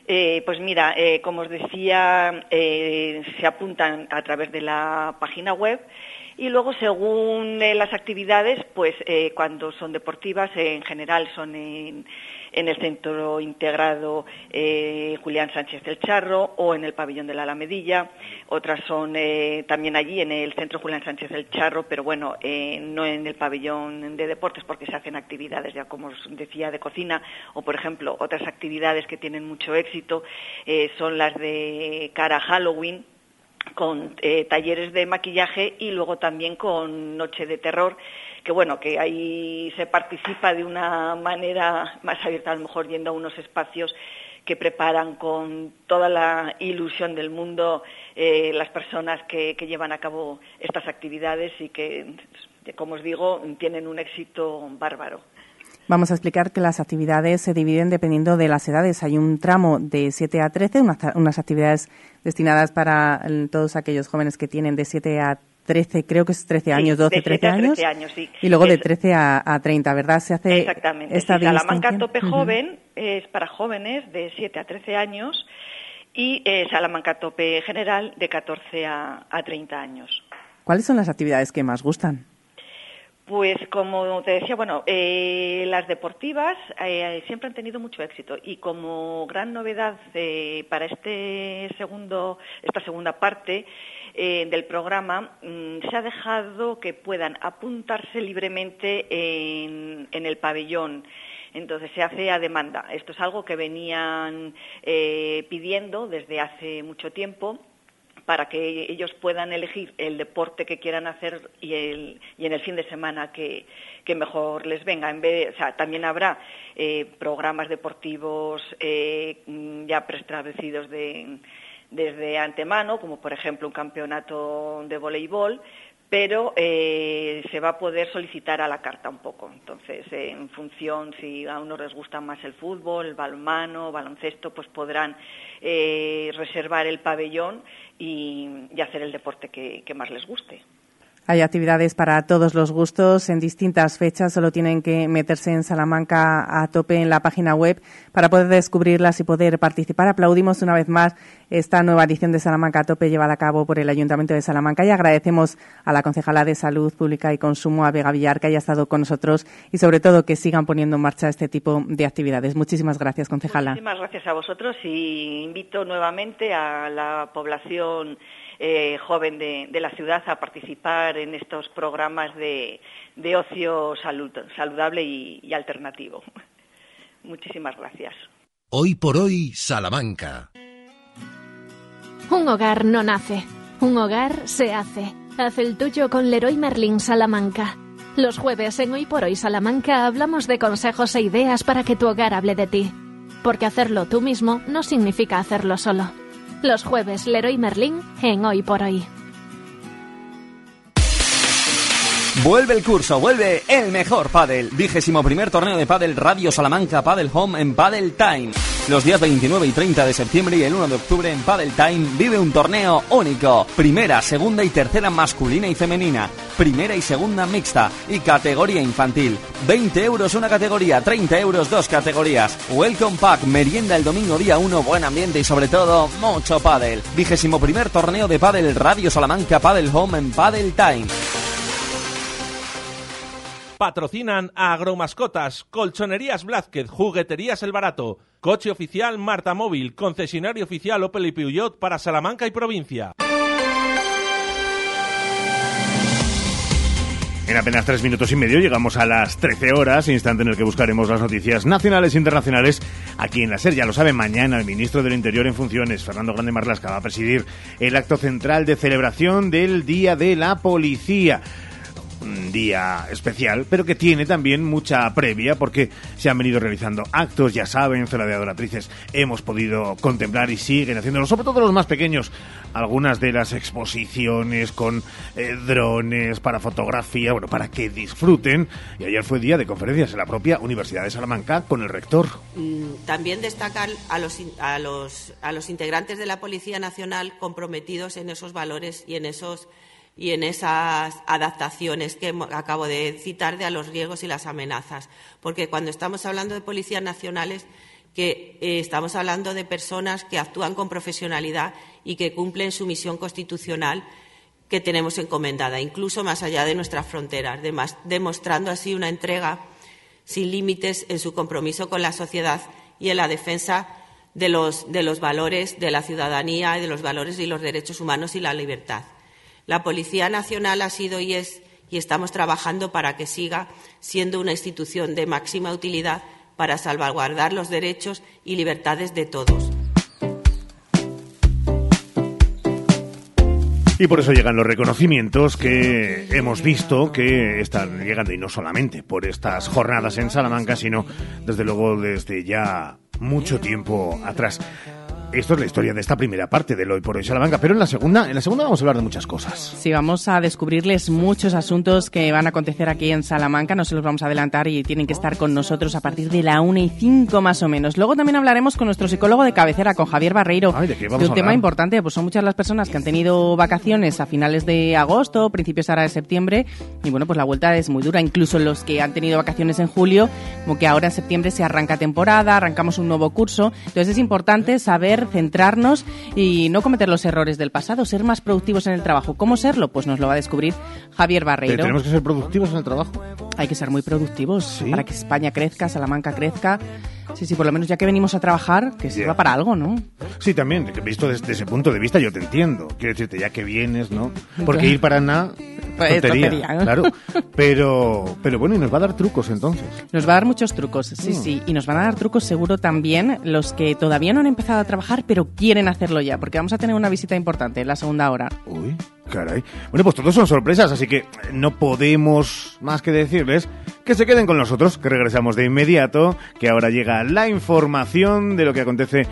S34: Eh, pues mira, eh, como os decía, eh, se apuntan a través de la página web y luego, según eh, las actividades, pues eh, cuando son deportivas, eh, en general son en, el Centro Integrado Julián Sánchez del Charro o en el Pabellón de la Alamedilla. Otras son también allí en el Centro Julián Sánchez del Charro, pero bueno, no en el Pabellón de Deportes porque se hacen actividades, ya como os decía, de cocina. O, por ejemplo, otras actividades que tienen mucho éxito son las de cara Halloween, con eh, talleres de maquillaje y luego también con Noche de Terror, que bueno, que ahí se participa de una manera más abierta, a lo mejor yendo a unos espacios que preparan con toda la ilusión del mundo eh, las personas que, que, llevan a cabo estas actividades y que, como os digo, tienen un éxito bárbaro.
S3: Vamos a explicar que las actividades se dividen dependiendo de las edades. Hay un tramo de 7 a 13, unas, unas actividades destinadas para todos aquellos jóvenes que tienen de 7 a 13, creo que es 13 años,
S34: sí,
S3: 12, 13
S34: años. años sí.
S3: Y luego
S34: es,
S3: de 13 a, a, 30, ¿verdad? Se hace
S34: Exactamente.
S3: esta
S34: sí, Salamanca Tope uh -huh. Joven es para jóvenes de 7 a 13 años y eh, Salamanca Tope General de 14 a, a 30 años.
S3: ¿Cuáles son las actividades que más gustan?
S34: Pues como te decía, bueno, eh, las deportivas eh, siempre han tenido mucho éxito y como gran novedad eh, para este segundo, esta segunda parte del programa mmm, se ha dejado que puedan apuntarse libremente en, el pabellón. Entonces se hace a demanda. Esto es algo que venían pidiendo desde hace mucho tiempo para que ellos puedan elegir el deporte que quieran hacer y, el, y en el fin de semana que, que, mejor les venga. En vez de, también habrá eh, programas deportivos eh, ya preestablecidos de, desde antemano, como por ejemplo un campeonato de voleibol, pero eh, se va a poder solicitar a la carta un poco. Entonces, eh, en función si a uno les gusta más el fútbol, el balonmano, baloncesto, pues podrán eh, reservar el pabellón y, hacer el deporte que más les guste.
S3: Hay actividades para todos los gustos en distintas fechas. Solo tienen que meterse en Salamanca a tope en la página web para poder descubrirlas y poder participar. Aplaudimos una vez más esta nueva edición de Salamanca a tope llevada a cabo por el Ayuntamiento de Salamanca y agradecemos a la concejala de Salud Pública y Consumo, a Vega Villar, que haya estado con nosotros y sobre todo que sigan poniendo en marcha este tipo de actividades. Muchísimas gracias, concejala.
S34: Muchísimas gracias a vosotros y invito nuevamente a la población eh, joven de, la ciudad a participar en estos programas de, ocio saludable y, alternativo. [laughs] Muchísimas gracias.
S1: Hoy por hoy, Salamanca.
S35: Un hogar no nace, un hogar se hace. Haz el tuyo con Leroy Merlin Salamanca. Los jueves en Hoy por Hoy Salamanca hablamos de consejos e ideas para que tu hogar hable de ti. Porque hacerlo tú mismo no significa hacerlo solo. Los jueves Leroy Merlin en Hoy por Hoy.
S36: Vuelve el curso, vuelve el mejor pádel. Vigésimo primer torneo de pádel Radio Salamanca Padel Home en Padel Time. Los días 29 y 30 de septiembre y el 1 de octubre en Padel Time vive un torneo único. Primera, segunda y tercera masculina y femenina. Primera y segunda mixta y categoría infantil. 20 euros una categoría, 30 euros dos categorías. Welcome Pack, merienda el domingo día 1, buen ambiente y sobre todo mucho pádel. Vigésimo primer torneo de pádel Radio Salamanca Padel Home en Padel Time.
S12: Patrocinan a Agromascotas, Colchonerías Blázquez, Jugueterías El Barato, Coche Oficial Marta Móvil, Concesionario Oficial Opel y Peugeot para Salamanca y provincia.
S2: En apenas tres minutos y medio llegamos a las 13 horas, instante en el que buscaremos las noticias nacionales e internacionales aquí en la SER. Ya lo sabe, mañana el ministro del Interior en funciones, Fernando Grande Marlasca, va a presidir el acto central de celebración del Día de la Policía día especial, pero que tiene también mucha previa porque se han venido realizando actos, ya saben, Cela de Adoratrices hemos podido contemplar y siguen haciéndolo, sobre todo los más pequeños, algunas de las exposiciones con eh, drones para fotografía, bueno, para que disfruten. Y ayer fue día de conferencias en la propia Universidad de Salamanca con el rector.
S37: Mm, también destacar a los, a los, a los integrantes de la Policía Nacional comprometidos en esos valores y en esos y en esas adaptaciones que acabo de citar de a los riesgos y las amenazas. Porque cuando estamos hablando de policías nacionales, que eh, estamos hablando de personas que actúan con profesionalidad y que cumplen su misión constitucional que tenemos encomendada, incluso más allá de nuestras fronteras, demostrando así una entrega sin límites en su compromiso con la sociedad y en la defensa de los, de los valores de la ciudadanía y de los valores y los derechos humanos y la libertad. La Policía Nacional ha sido y es y estamos trabajando para que siga siendo una institución de máxima utilidad para salvaguardar los derechos y libertades de todos.
S2: Y por eso llegan los reconocimientos que hemos visto que están llegando, y no solamente por estas jornadas en Salamanca, sino desde luego desde ya mucho tiempo atrás. Esto es la historia de esta primera parte del Hoy por Hoy Salamanca, pero en la segunda, en la segunda vamos a hablar de muchas cosas.
S3: Sí, vamos a descubrirles muchos asuntos que van a acontecer aquí en Salamanca, no se los vamos a adelantar y tienen que estar con nosotros a partir de la una y cinco más o menos. Luego también hablaremos con nuestro psicólogo de cabecera, con Javier Barreiro,
S2: ¿de,
S3: un tema importante, pues son muchas las personas que han tenido vacaciones a finales de agosto, principios ahora de septiembre, y bueno, pues la vuelta es muy dura, incluso los que han tenido vacaciones en julio, como que ahora en septiembre se arranca temporada, arrancamos un nuevo curso, entonces es importante saber centrarnos y no cometer los errores del pasado, ser más productivos en el trabajo. ¿Cómo serlo? Pues nos lo va a descubrir Javier Barreiro.
S2: ¿Tenemos que ser productivos en el trabajo?
S3: Hay que ser muy productivos para que España crezca, Salamanca crezca. Sí, sí, por lo menos ya que venimos a trabajar, que sirva para algo, ¿no?
S2: Sí, también, visto desde ese punto de vista yo te entiendo. Quiero decirte, ya que vienes, ¿no? Porque ir para nada [laughs] pues, tontería, claro. Pero, pero bueno, y nos va a dar trucos entonces.
S3: Nos va a dar muchos trucos, sí, mm. sí. Y nos van a dar trucos seguro también los que todavía no han empezado a trabajar, pero quieren hacerlo ya, porque vamos a tener una visita importante en la segunda hora.
S2: Uy, caray. Bueno, pues todos son sorpresas, así que no podemos más que decirles que se queden con nosotros, que regresamos de inmediato, que ahora llega la información de lo que acontece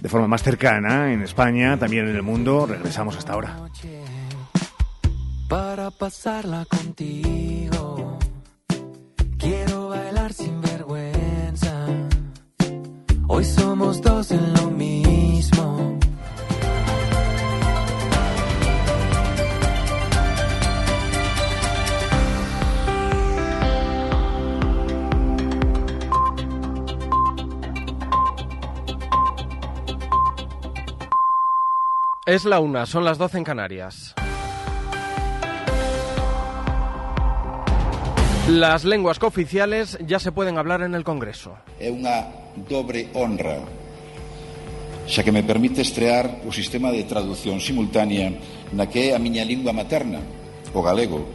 S2: de forma más cercana en España, también en el mundo. Regresamos hasta ahora.
S38: Para pasarla contigo, quiero bailar sin vergüenza. Hoy somos dos en lo mismo.
S39: Es la una, son las 12 en Canarias. Las lenguas cooficiales ya se pueden hablar en el Congreso.
S40: É unha dobre honra, xa que me permite estrear o sistema de traducción simultánea na que é a miña lingua materna, o galego,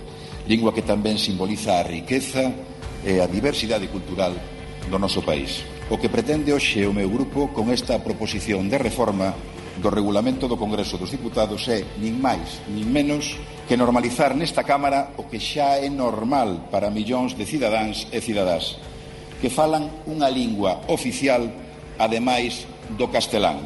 S40: lingua que tamén simboliza a riqueza e a diversidade cultural do noso país. O que pretende hoxe o meu grupo con esta proposición de reforma do regulamento do Congreso dos Diputados é, nin máis, nin menos, que normalizar nesta Cámara o que xa é normal para millóns de cidadáns e cidadás, que falan unha lingua oficial, ademais do castelán.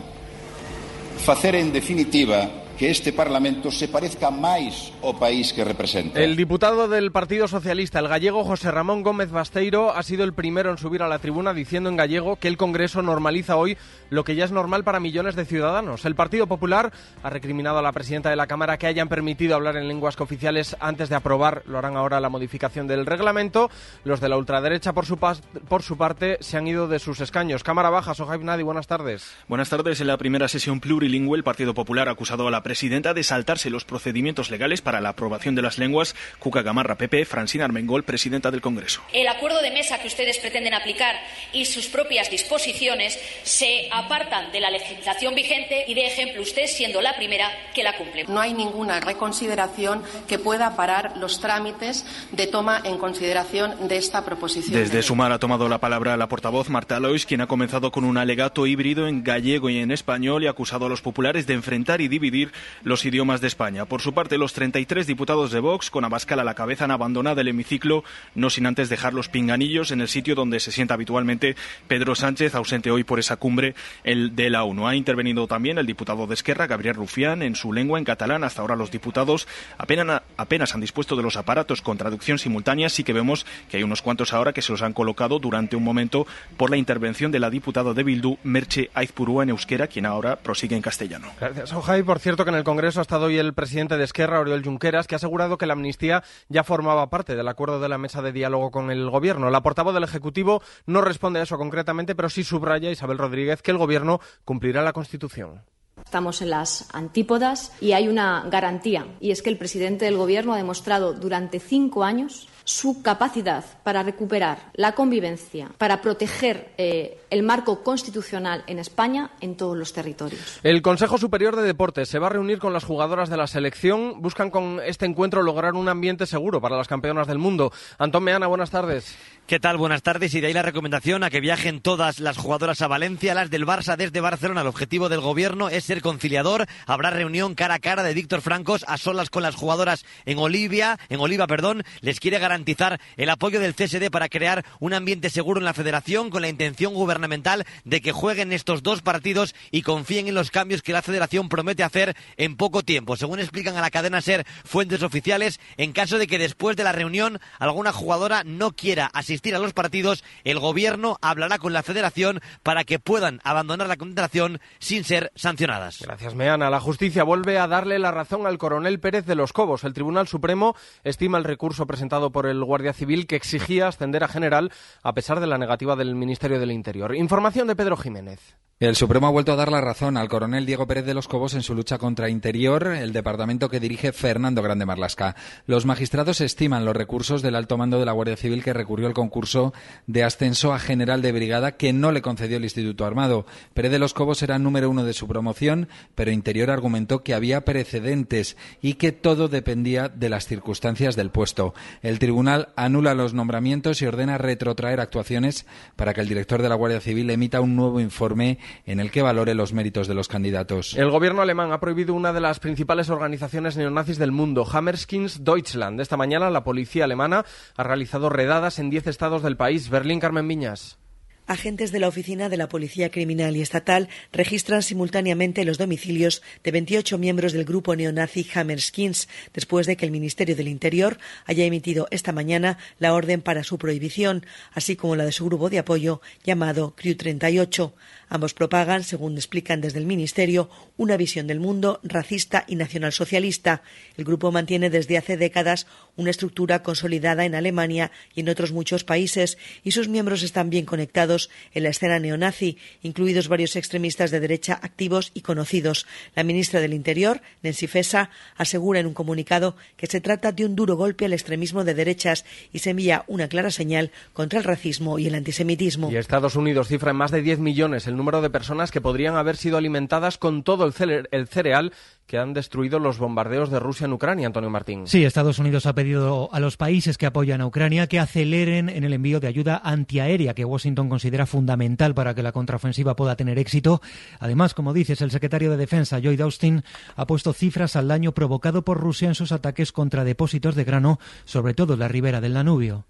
S40: Facer, en definitiva, que este Parlamento se parezca máis ao país que representa.
S39: El diputado del Partido Socialista, el gallego José Ramón Gómez Basteiro, ha sido el primero en subir a la tribuna diciendo en gallego que el Congreso normaliza hoy lo que ya es normal para millones de ciudadanos. El Partido Popular ha recriminado a la presidenta de la Cámara que hayan permitido hablar en lenguas cooficiales antes de aprobar, lo harán ahora, la modificación del reglamento. Los de la ultraderecha, por su, por su parte, se han ido de sus escaños. Cámara Baja, Sohaib Nadi, buenas tardes.
S41: Buenas tardes. En la primera sesión plurilingüe, el Partido Popular ha acusado a la presidenta de saltarse los procedimientos legales para la aprobación de las lenguas. Cuca Gamarra, PP, Francina Armengol, presidenta del Congreso.
S42: El acuerdo de mesa que ustedes pretenden aplicar y sus propias disposiciones se apartan de la legislación vigente y de ejemplo usted siendo la primera que la cumple.
S43: No hay ninguna reconsideración que pueda parar los trámites de toma en consideración de esta proposición.
S41: Desde de Sumar ha tomado la palabra la portavoz Marta Lois, quien ha comenzado con un alegato híbrido en gallego y en español y ha acusado a los populares de enfrentar y dividir los idiomas de España. Por su parte, los 33 diputados de Vox, con Abascal a la cabeza, han abandonado el hemiciclo, no sin antes dejar los pinganillos en el sitio donde se sienta habitualmente Pedro Sánchez, ausente hoy por esa cumbre el de la ONU. Ha intervenido también el diputado de Esquerra, Gabriel Rufián, en su lengua, en catalán. Hasta ahora los diputados apenas, han dispuesto de los aparatos con traducción simultánea. Sí que vemos que hay unos cuantos ahora que se los han colocado durante un momento por la intervención de la diputada de Bildu, Merche Aizpurúa, en euskera, quien ahora prosigue en castellano.
S39: Gracias, Ojai. Por cierto, que en el Congreso ha estado hoy el presidente de Esquerra, Oriol Junqueras, que ha asegurado que la amnistía ya formaba parte del acuerdo de la mesa de diálogo con el Gobierno. La portavoz del Ejecutivo no responde a eso concretamente, pero sí subraya Isabel Rodríguez que el Gobierno cumplirá la Constitución.
S44: Estamos en las antípodas y hay una garantía, y es que el presidente del Gobierno ha demostrado durante cinco años su capacidad para recuperar la convivencia, para proteger eh, el marco constitucional en España en todos los territorios.
S39: El Consejo Superior de Deportes se va a reunir con las jugadoras de la selección. Buscan con este encuentro lograr un ambiente seguro para las campeonas del mundo. Antón Meana, buenas tardes.
S45: ¿Qué tal? Buenas tardes. Y de ahí la recomendación a que viajen todas las jugadoras a Valencia, las del Barça desde Barcelona. El objetivo del gobierno es ser conciliador. Habrá reunión cara a cara de Víctor Francos a solas con las jugadoras en Olivia, en Oliva, perdón. Les quiere garantizar el apoyo del CSD para crear un ambiente seguro en la federación con la intención gubernamental de que jueguen estos dos partidos y confíen en los cambios que la federación promete hacer en poco tiempo. Según explican a la cadena SER fuentes oficiales, en caso de que después de la reunión alguna jugadora no quiera asistir asistir a los partidos, el gobierno hablará con la federación para que puedan abandonar la concentración sin ser sancionadas.
S39: Gracias, Meana. La justicia vuelve a darle la razón al coronel Pérez de los Cobos. El Tribunal Supremo estima el recurso presentado por el Guardia Civil que exigía ascender a general a pesar de la negativa del Ministerio del Interior. Información de Pedro Jiménez.
S46: El Supremo ha vuelto a dar la razón al coronel Diego Pérez de los Cobos en su lucha contra Interior, el departamento que dirige Fernando Grande Marlasca. Los magistrados estiman los recursos del alto mando de la Guardia Civil que recurrió al concurso de ascenso a general de brigada que no le concedió el Instituto Armado. Pérez de los Cobos era número uno de su promoción, pero Interior argumentó que había precedentes y que todo dependía de las circunstancias del puesto. El tribunal anula los nombramientos y ordena retrotraer actuaciones para que el director de la Guardia Civil emita un nuevo informe en el que valore los méritos de los candidatos.
S39: El gobierno alemán ha prohibido una de las principales organizaciones neonazis del mundo, Hammerskins Deutschland. Esta mañana la policía alemana ha realizado redadas en 10 estados del país. Berlín, Carmen Viñas.
S45: Agentes de la Oficina de la Policía Criminal y Estatal registran simultáneamente los domicilios de 28 miembros del grupo neonazi Hammerskins, después de que el Ministerio del Interior haya emitido esta mañana la orden para su prohibición, así como la de su grupo de apoyo llamado Crew 38. Ambos propagan, según explican desde el Ministerio, una visión del mundo racista y nacionalsocialista. El grupo mantiene desde hace décadas una estructura consolidada en Alemania y en otros muchos países, y sus miembros están bien conectados en la escena neonazi, incluidos varios extremistas de derecha activos y conocidos. La ministra del Interior, Nancy Fesa, asegura en un comunicado que se trata de un duro golpe al extremismo de derechas y se envía una clara señal contra el racismo y el antisemitismo.
S39: Y Estados Unidos cifra en más de 10 millones el número de personas que podrían haber sido alimentadas con todo el, el cereal que han destruido los bombardeos de Rusia en Ucrania, Antonio Martín.
S47: Sí, Estados Unidos ha pedido a los países que apoyan a Ucrania que aceleren en el envío de ayuda antiaérea que Washington considera fundamental para que la contraofensiva pueda tener éxito. Además, como dices, el secretario de Defensa, Lloyd Austin, ha puesto cifras al daño provocado por Rusia en sus ataques contra depósitos de grano, sobre todo en la ribera del Danubio.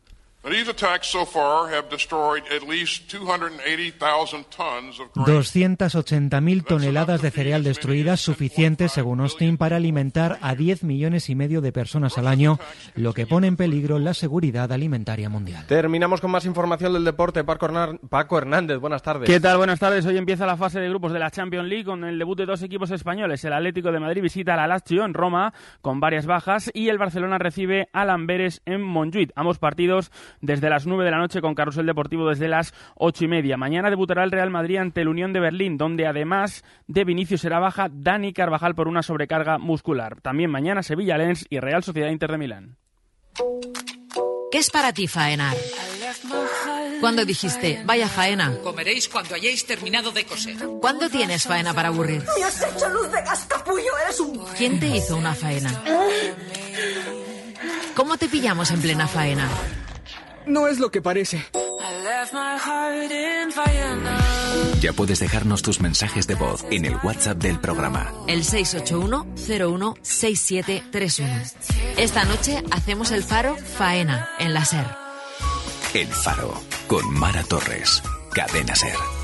S47: 280.000 toneladas de cereal destruidas, suficientes, según Austin, para alimentar a 10 millones y medio de personas al año, lo que pone en peligro la seguridad alimentaria mundial.
S39: Terminamos con más información del deporte. Paco Hernández, buenas tardes.
S48: ¿Qué tal? Buenas tardes. Hoy empieza la fase de grupos de la Champions League con el debut de dos equipos españoles. El Atlético de Madrid visita al Lazio en Roma con varias bajas y el Barcelona recibe al Amberes en Montjuic. Ambos partidos desde las 9 de la noche con Carrusel Deportivo desde las 8 y media. Mañana debutará el Real Madrid ante el Unión de Berlín, donde además de Vinicius será baja Dani Carvajal por una sobrecarga muscular. También mañana Sevilla Lens y Real Sociedad Inter de Milán.
S49: ¿Qué es para ti faenar? ¿Cuándo dijiste, vaya faena?
S50: Comeréis cuando hayáis terminado de coser.
S49: ¿Cuándo tienes faena para aburrir?
S50: ¡Me has hecho luz de cascapullo! ¡Eres un...
S49: ¿Quién te hizo una faena? ¿Cómo te pillamos en plena faena?
S50: No es lo que parece.
S51: Ya puedes dejarnos tus mensajes de voz en el WhatsApp del programa.
S49: El 681-016731. Esta noche hacemos el faro Faena en la SER.
S51: El faro con Mara Torres. Cadena SER.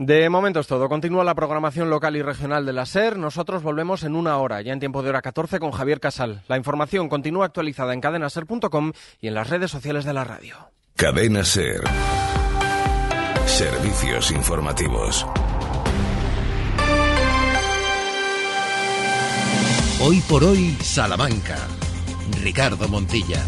S39: De momento es todo. Continúa la programación local y regional de la SER. Nosotros volvemos en una hora, ya en tiempo de hora 14, con Javier Casal. La información continúa actualizada en cadenaser.com y en las redes sociales de la radio.
S51: Cadena SER. Servicios informativos.
S1: Hoy por hoy, Salamanca. Ricardo Montilla.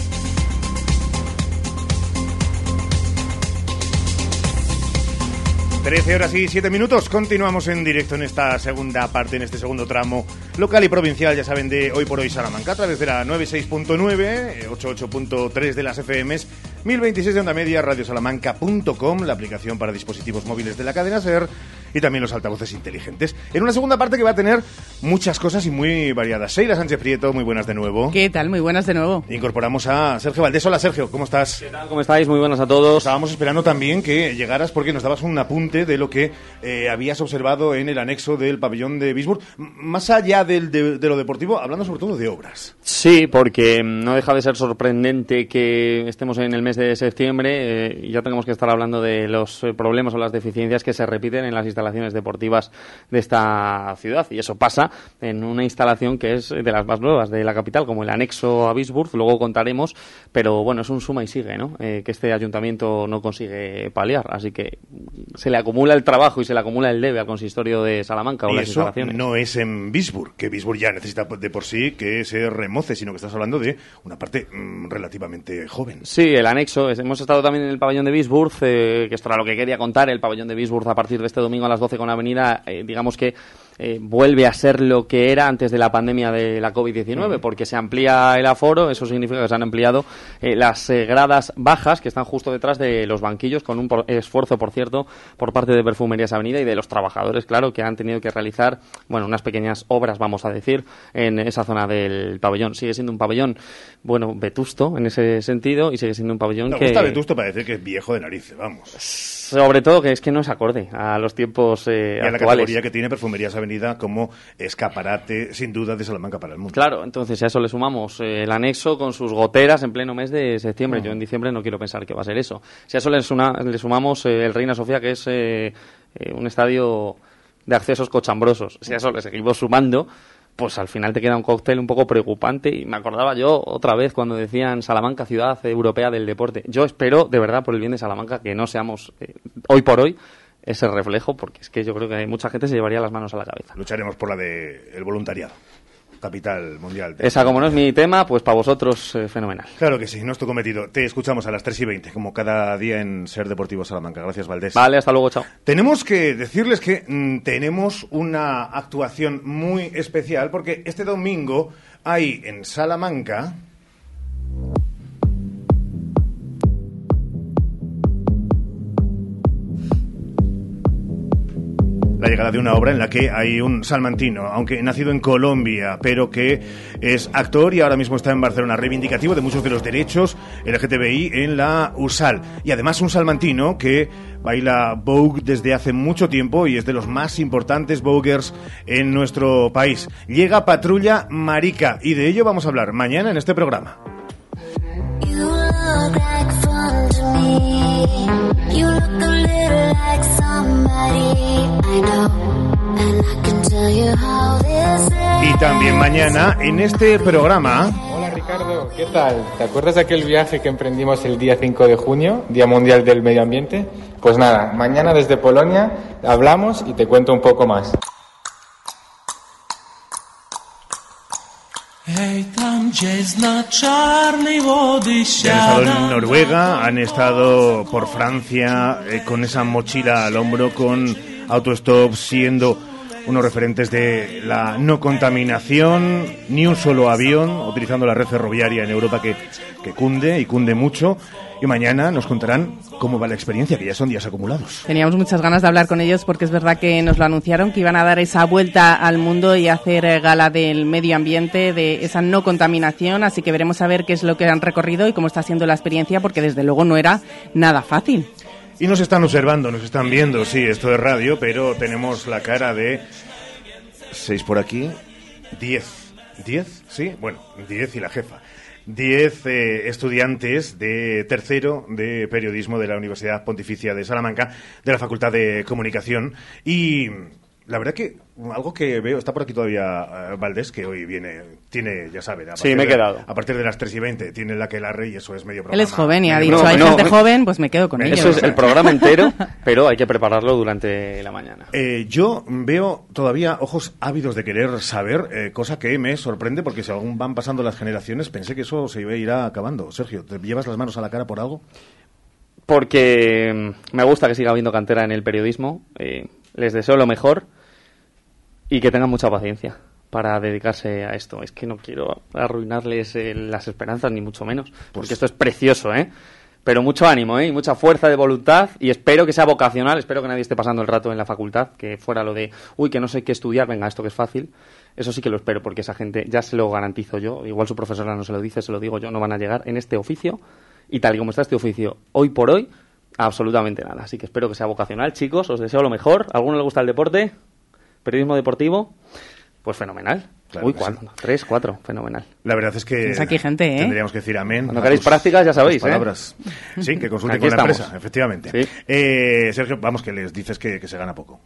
S2: 13 horas y 7 minutos. Continuamos en directo en esta segunda parte, en este segundo tramo local y provincial, ya saben, de hoy por hoy Salamanca, a través de la 96.9, 88.3 de las FMs, 1026 de onda media, radiosalamanca.com, la aplicación para dispositivos móviles de la cadena SER y también los altavoces inteligentes. En una segunda parte que va a tener muchas cosas y muy variadas. Seira Sánchez Prieto, muy buenas de nuevo.
S3: ¿Qué tal? Muy buenas de nuevo.
S2: Incorporamos a Sergio Valdés. Hola Sergio, ¿cómo estás?
S52: ¿Qué tal? ¿Cómo estáis? Muy buenas a todos.
S2: Estábamos esperando también que llegaras porque nos dabas un apunte de lo que eh, habías observado en el anexo del pabellón de Bisburg. Más allá del, de, lo deportivo, hablando sobre todo de obras.
S52: Sí, porque no deja de ser sorprendente que estemos en el mes de septiembre eh, y ya tenemos que estar hablando de los eh, problemas o las deficiencias que se repiten en las instalaciones deportivas de esta ciudad. Y eso pasa en una instalación que es de las más nuevas de la capital, como el anexo a Bisburg. Luego contaremos, pero bueno, es un suma y sigue, ¿no? que este ayuntamiento no consigue paliar. Así que se le acumula el trabajo y se le acumula el debe al consistorio de Salamanca o las
S2: eso
S52: instalaciones.
S2: no es en Bisburg, que Bisburg ya necesita de por sí que se remoce, sino que estás hablando de una parte mm, relativamente joven.
S52: Sí, el anexo. Hemos estado también en el pabellón de Bisburg, eh, que esto era lo que quería contar, el pabellón de Bisburg a partir de este domingo a las 12 con la avenida, eh, digamos que eh, vuelve a ser lo que era antes de la pandemia de la COVID-19, porque se amplía el aforo, eso significa que se han ampliado eh, las eh, gradas bajas que están justo detrás de los banquillos, con un por- esfuerzo, por cierto, por parte de Perfumerías Avenida y de los trabajadores, claro, que han tenido que realizar, bueno, unas pequeñas obras, vamos a decir, en esa zona del pabellón. Sigue siendo un pabellón, bueno, vetusto en ese sentido y sigue siendo un pabellón
S2: Me
S52: que...
S2: gusta Vetusto para decir que es viejo de narices, vamos.
S52: Sobre todo que es que no es acorde a los tiempos eh,
S2: Y a la categoría que tiene Perfumerías Avenida como escaparate, sin duda, de Salamanca para el mundo.
S52: Claro, entonces a eso le sumamos eh, el anexo con sus goteras en pleno mes de septiembre.
S2: Mm.
S52: Yo en diciembre no quiero pensar que va a ser eso. Si a eso le, sumamos eh, el Reina Sofía, que es eh, eh, un estadio de accesos cochambrosos, si a eso le seguimos sumando, pues al final te queda un cóctel un poco preocupante. Y me acordaba yo otra vez cuando decían Salamanca, ciudad europea del deporte. Yo espero, de verdad, por el bien de Salamanca, que no seamos eh, hoy por hoy ese reflejo, porque es que yo creo que mucha gente se llevaría las manos a la cabeza.
S2: Lucharemos por la de el voluntariado, capital mundial.
S52: Esa, como no es mi tema, pues para vosotros, eh, fenomenal.
S2: Claro que sí, no es tu cometido. Te escuchamos a las 3 y 20, como cada día en Ser Deportivo Salamanca. Gracias, Valdés.
S52: Vale, hasta luego, chao.
S2: Tenemos que decirles que mm, tenemos una actuación muy especial porque este domingo hay en Salamanca la llegada de una obra en la que hay un salmantino, aunque nacido en Colombia, pero que es actor y ahora mismo está en Barcelona, reivindicativo de muchos de los derechos LGTBI en la USAL. Y además un salmantino que baila Vogue desde hace mucho tiempo y es de los más importantes Voguers en nuestro país. Llega Patrulla Marica y de ello vamos a hablar mañana en este programa.
S53: You look a little like somebody I know. And I can tell you how this
S2: Y también mañana en este programa
S54: Hola Ricardo, ¿qué tal? ¿Te acuerdas de aquel viaje que emprendimos el día 5 de junio, Día Mundial del Medio Ambiente? Pues nada, mañana desde Polonia hablamos y te cuento un poco más.
S2: Han estado en Noruega, han estado por Francia eh, con esa mochila al hombro, con autostop, siendo unos referentes de la no contaminación, ni un solo avión, utilizando la red ferroviaria en Europa que, que cunde y cunde mucho. Y mañana nos contarán cómo va la experiencia, que ya son días acumulados.
S3: Teníamos muchas ganas de hablar con ellos porque es verdad que nos lo anunciaron, que iban a dar esa vuelta al mundo y hacer eh, gala del medio ambiente, de esa no contaminación, así que veremos a ver qué es lo que han recorrido y cómo está siendo la experiencia, porque desde luego no era nada fácil.
S2: Y nos están observando, nos están viendo, sí, esto es radio, pero tenemos la cara de seis por aquí, diez, diez, sí, bueno, diez y la jefa. Diez eh, estudiantes de tercero de periodismo de la Universidad Pontificia de Salamanca, de la Facultad de Comunicación. Y la verdad que algo que veo, está por aquí todavía eh, Valdés, que hoy viene, tiene, ya saben, a
S52: Sí,
S2: partir
S52: me he
S2: de-
S52: quedado.
S2: A partir de las 3 y 20, tiene la que la rey y eso es medio
S3: Él
S2: programa.
S3: es joven y ha dicho, hay
S2: programa.
S3: gente joven, pues me quedo con ellos.
S52: Eso es el programa entero, [laughs] pero hay que prepararlo durante la mañana.
S2: Eh, yo veo todavía ojos ávidos de querer saber, eh, cosa que me sorprende porque si aún van pasando las generaciones, pensé que eso se iba a ir acabando. Sergio, ¿te llevas las manos a la cara por algo?
S52: Porque mm, me gusta que siga habiendo cantera en el periodismo. eh, les deseo lo mejor y que tengan mucha paciencia para dedicarse a esto. Es que no quiero arruinarles eh, las esperanzas, ni mucho menos, porque esto es precioso, ¿eh? Pero mucho ánimo, ¿eh? Y mucha fuerza de voluntad y espero que sea vocacional, espero que nadie esté pasando el rato en la facultad, que fuera lo de, uy, que no sé qué estudiar, venga, esto que es fácil. Eso sí que lo espero, porque esa gente, ya se lo garantizo yo, igual su profesora no se lo dice, se lo digo yo, no van a llegar en este oficio y tal y como está este oficio hoy por hoy, absolutamente nada. Así que espero que sea vocacional, chicos, os deseo lo mejor. ¿A alguno le gusta el deporte? ¿Periodismo deportivo? Pues fenomenal.
S2: Claro
S52: Uy, ¿cuánto? Tres, cuatro, fenomenal.
S2: La verdad es que
S52: Tienes aquí gente, ¿eh?
S2: tendríamos que decir amén.
S52: Cuando queréis prácticas, ya sabéis, ¿eh?
S2: palabras. [laughs] Sí, que consulten con la
S52: estamos.
S2: empresa, efectivamente.
S52: Sí.
S2: Eh, Sergio, vamos, que les dices que, que se gana poco.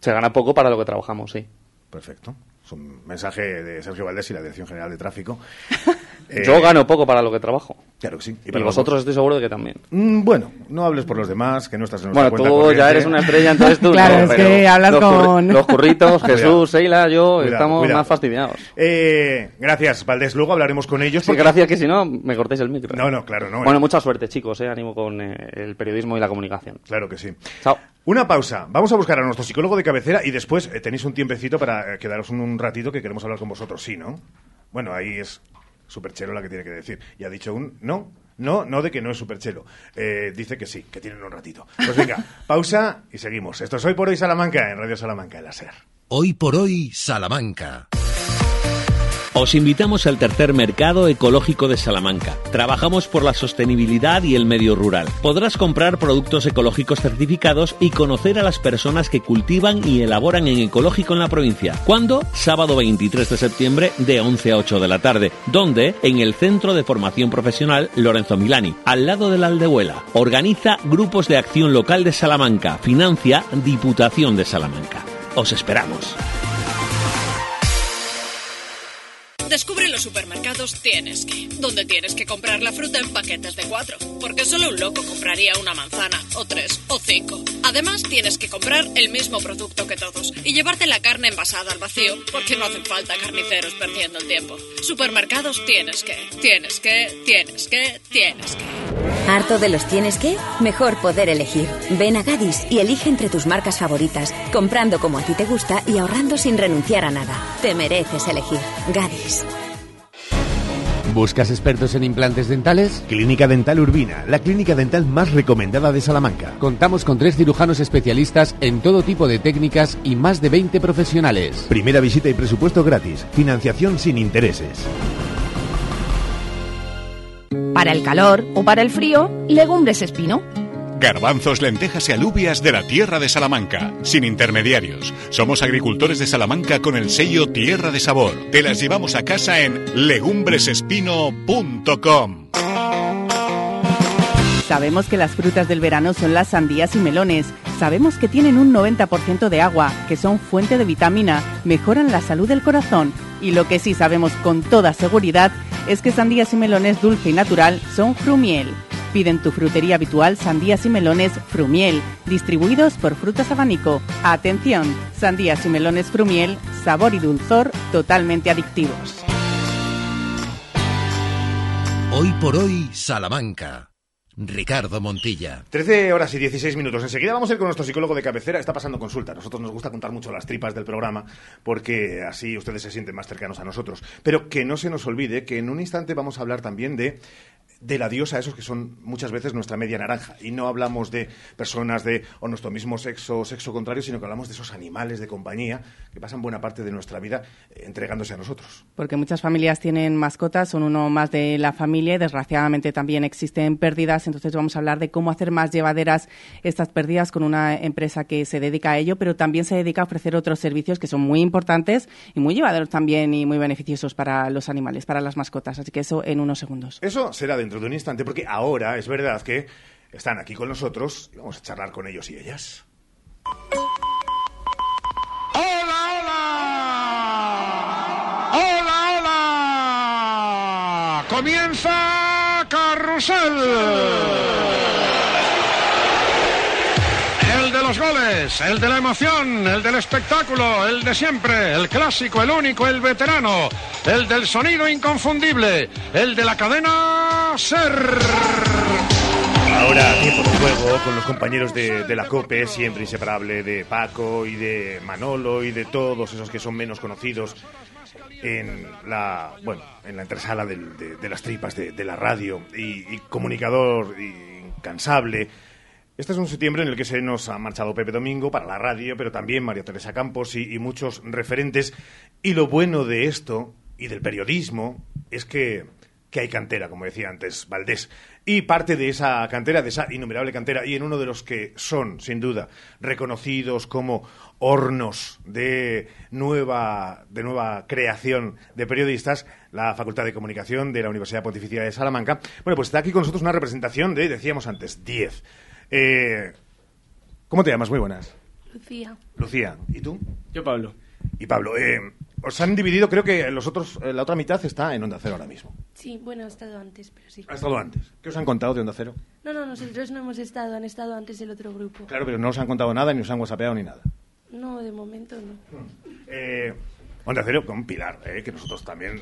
S52: Se gana poco para lo que trabajamos, sí.
S2: Perfecto. Es un mensaje de Sergio Valdés y la Dirección General de Tráfico. [laughs] Eh,
S52: Yo gano poco para lo que trabajo.
S2: Claro que sí.
S52: Y,
S2: para
S52: vosotros estoy seguro de que también.
S2: Mm, Bueno, no hables por los demás, que no estás en nuestra
S52: Bueno,
S2: cuenta
S52: tú
S2: corriente.
S52: ya eres una estrella, entonces tú [laughs]
S3: Claro,
S52: no,
S3: es que hablas
S52: los curri-
S3: con-
S52: Los curritos. [laughs] Jesús, Seila, yo,
S2: Cuidado,
S52: estamos
S2: cuidado.
S52: más fastidiados.
S2: Eh, gracias, Valdés. Luego hablaremos con ellos.
S52: Sí, gracias, que si no, me cortéis el micro.
S2: No, no, claro, no.
S52: Bueno, mucha suerte, chicos, eh, ánimo con eh, el periodismo y la comunicación.
S2: Claro que sí.
S52: Chao.
S2: Una pausa. Vamos a buscar a nuestro psicólogo de cabecera y después eh, tenéis un tiempecito para eh, quedaros un, un ratito que queremos hablar con vosotros. Sí, ¿no? Bueno, ahí es Superchelo la que tiene que decir. Y ha dicho un no. No, no de que no es Superchelo. Eh, dice que sí, que tienen un ratito. Pues venga, [laughs] pausa y seguimos. Esto es Hoy por Hoy Salamanca en Radio Salamanca, en la SER.
S1: Hoy por hoy, Salamanca.
S55: Os invitamos al tercer mercado ecológico de Salamanca. Trabajamos por la sostenibilidad y el medio rural. Podrás comprar productos ecológicos certificados y conocer a las personas que cultivan y elaboran en ecológico en la provincia. ¿Cuándo? Sábado 23 de septiembre de 11 a 8 de la tarde. ¿Dónde? En el Centro de Formación Profesional Lorenzo Milani, al lado de la Aldehuela. Organiza Grupos de Acción Local de Salamanca. Financia Diputación de Salamanca. Os esperamos.
S43: Descubre los supermercados Tienes que, donde tienes que comprar la fruta en paquetes de cuatro, porque solo un loco compraría una manzana, o tres, o cinco. Además, tienes que comprar el mismo producto que todos y llevarte la carne envasada al vacío, porque no hacen falta carniceros perdiendo el tiempo. Supermercados Tienes que, tienes que, tienes que, tienes que.
S56: ¿Harto de los tienes que? Mejor poder elegir. Ven a Gadis y elige entre tus marcas favoritas, comprando como a ti te gusta y ahorrando sin renunciar a nada. Te mereces elegir. Gadis.
S57: ¿Buscas expertos en implantes dentales?
S2: Clínica Dental Urbina, la clínica dental más recomendada de Salamanca.
S57: Contamos con tres cirujanos especialistas en todo tipo de técnicas y más de 20 profesionales.
S2: Primera visita y presupuesto gratis. Financiación sin intereses.
S58: Para el calor o para el frío, legumbres espino.
S59: Garbanzos, lentejas y alubias de la tierra de Salamanca, sin intermediarios. Somos agricultores de Salamanca con el sello Tierra de Sabor. Te las llevamos a casa en legumbresespino.com.
S3: Sabemos que las frutas del verano son las sandías y melones. Sabemos que tienen un 90% de agua, que son fuente de vitamina, mejoran la salud del corazón. Y lo que sí sabemos con toda seguridad es que sandías y melones dulce y natural son Frumiel. Pide en tu frutería habitual sandías y melones Frumiel, distribuidos por Frutas Abanico. Atención, sandías y melones Frumiel, sabor y dulzor totalmente adictivos.
S1: Hoy por hoy, Salamanca. Ricardo Montilla.
S2: 13 horas y 16 minutos. Enseguida vamos a ir con nuestro psicólogo de cabecera. Está pasando consulta. A nosotros nos gusta contar mucho las tripas del programa porque así ustedes se sienten más cercanos a nosotros. Pero que no se nos olvide que en un instante vamos a hablar también de del adiós a esos que son muchas veces nuestra media naranja. Y no hablamos de personas de o nuestro mismo sexo o sexo contrario, sino que hablamos de esos animales de compañía que pasan buena parte de nuestra vida eh, entregándose a nosotros.
S3: Porque muchas familias tienen mascotas, son uno más de la familia y desgraciadamente también existen pérdidas. Entonces vamos a hablar de cómo hacer más llevaderas estas pérdidas con una empresa que se dedica a ello, pero también se dedica a ofrecer otros servicios que son muy importantes y muy llevaderos también y muy beneficiosos para los animales, para las mascotas. Así que eso en unos segundos.
S2: Eso será dentro de un instante, porque ahora es verdad que están aquí con nosotros y vamos a charlar con ellos y ellas.
S60: ¡Hola, hola! ¡Comienza Carrusel! Los goles, el de la emoción, el del espectáculo, el de siempre, el clásico, el único, el veterano, el del sonido inconfundible, el de la cadena Ser.
S2: Ahora, tiempo de juego con los compañeros de, de la COPE, siempre inseparable de Paco y de Manolo y de todos esos que son menos conocidos en la, bueno, en la antesala del- de, de las tripas de, de la radio y, y comunicador incansable. Este es un septiembre en el que se nos ha marchado Pepe Domingo para la radio, pero también María Teresa Campos y, muchos referentes. Y lo bueno de esto y del periodismo es que, que hay cantera, como decía antes Valdés. Y parte de esa cantera, de esa innumerable cantera, y en uno de los que son, sin duda, reconocidos como hornos de nueva, de nueva creación de periodistas, la Facultad de Comunicación de la Universidad Pontificia de Salamanca. Bueno, pues está aquí con nosotros una representación de, decíamos antes, 10. Eh, ¿Cómo te llamas? Muy buenas.
S61: Lucía.
S2: Lucía. ¿Y tú?
S61: Yo, Pablo.
S2: Y Pablo. Eh, os han dividido, creo que los otros, eh, la otra mitad está en Onda Cero ahora mismo.
S61: Sí, bueno, he estado antes, pero sí.
S2: Ha estado antes. ¿Qué os han contado de Onda Cero?
S61: No, no, nosotros no hemos estado, han estado antes el otro grupo.
S2: Claro, pero no os han contado nada, ni os han whatsappeado ni nada.
S61: No, de momento no.
S2: Eh, Onda Cero con Pilar, eh, que nosotros también...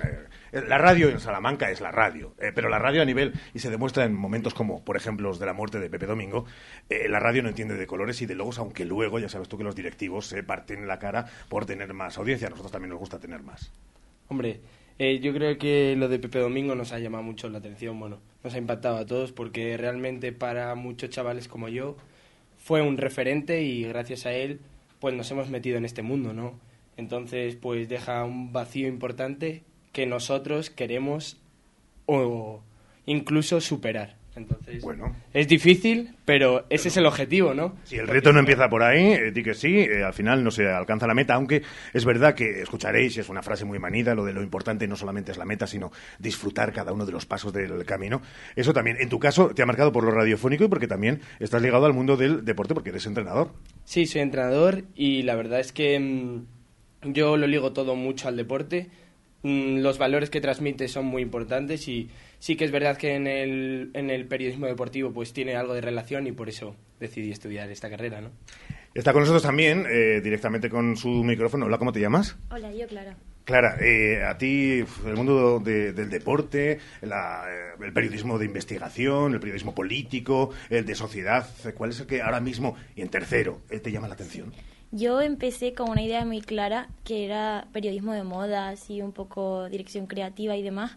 S2: eh, la radio en Salamanca es la radio, eh, pero la radio a nivel, y se demuestra en momentos como, por ejemplo, los de la muerte de Pepe Domingo, la radio no entiende de colores y de logos, aunque luego ya sabes tú que los directivos se parten la cara por tener más audiencia. A nosotros también nos gusta tener más.
S62: Hombre, eh, yo creo que lo de Pepe Domingo nos ha llamado mucho la atención, bueno, nos ha impactado a todos porque realmente para muchos chavales como yo fue un referente y gracias a él pues nos hemos metido en este mundo, ¿no? Entonces pues deja un vacío importante que nosotros queremos o incluso superar. Entonces,
S2: Bueno.
S62: es difícil, pero ese es el objetivo, ¿no?
S2: Si el reto no empieza por ahí, eh, di que sí, eh, al final no se alcanza la meta, aunque es verdad que escucharéis, es una frase muy manida, lo de lo importante no solamente es la meta, sino disfrutar cada uno de los pasos del camino. Eso también, en tu caso, te ha marcado por lo radiofónico y porque también estás ligado al mundo del deporte porque eres entrenador.
S62: Sí, soy entrenador y la verdad es que mm, yo lo ligo todo mucho al deporte. Mm, los valores que transmite son muy importantes y sí que es verdad que en el, en el periodismo deportivo pues tiene algo de relación y por eso decidí estudiar esta carrera, ¿no?
S2: Está con nosotros también, eh, directamente con su micrófono. Hola, ¿cómo te llamas?
S61: Hola, yo Clara.
S2: Clara, eh, a ti el mundo de- del deporte, la, eh, el periodismo de investigación, el periodismo político, el de sociedad, ¿cuál es el que ahora mismo, y en tercero, eh, te llama la atención?
S61: Yo empecé con una idea muy clara que era periodismo de moda, así un poco dirección creativa y demás,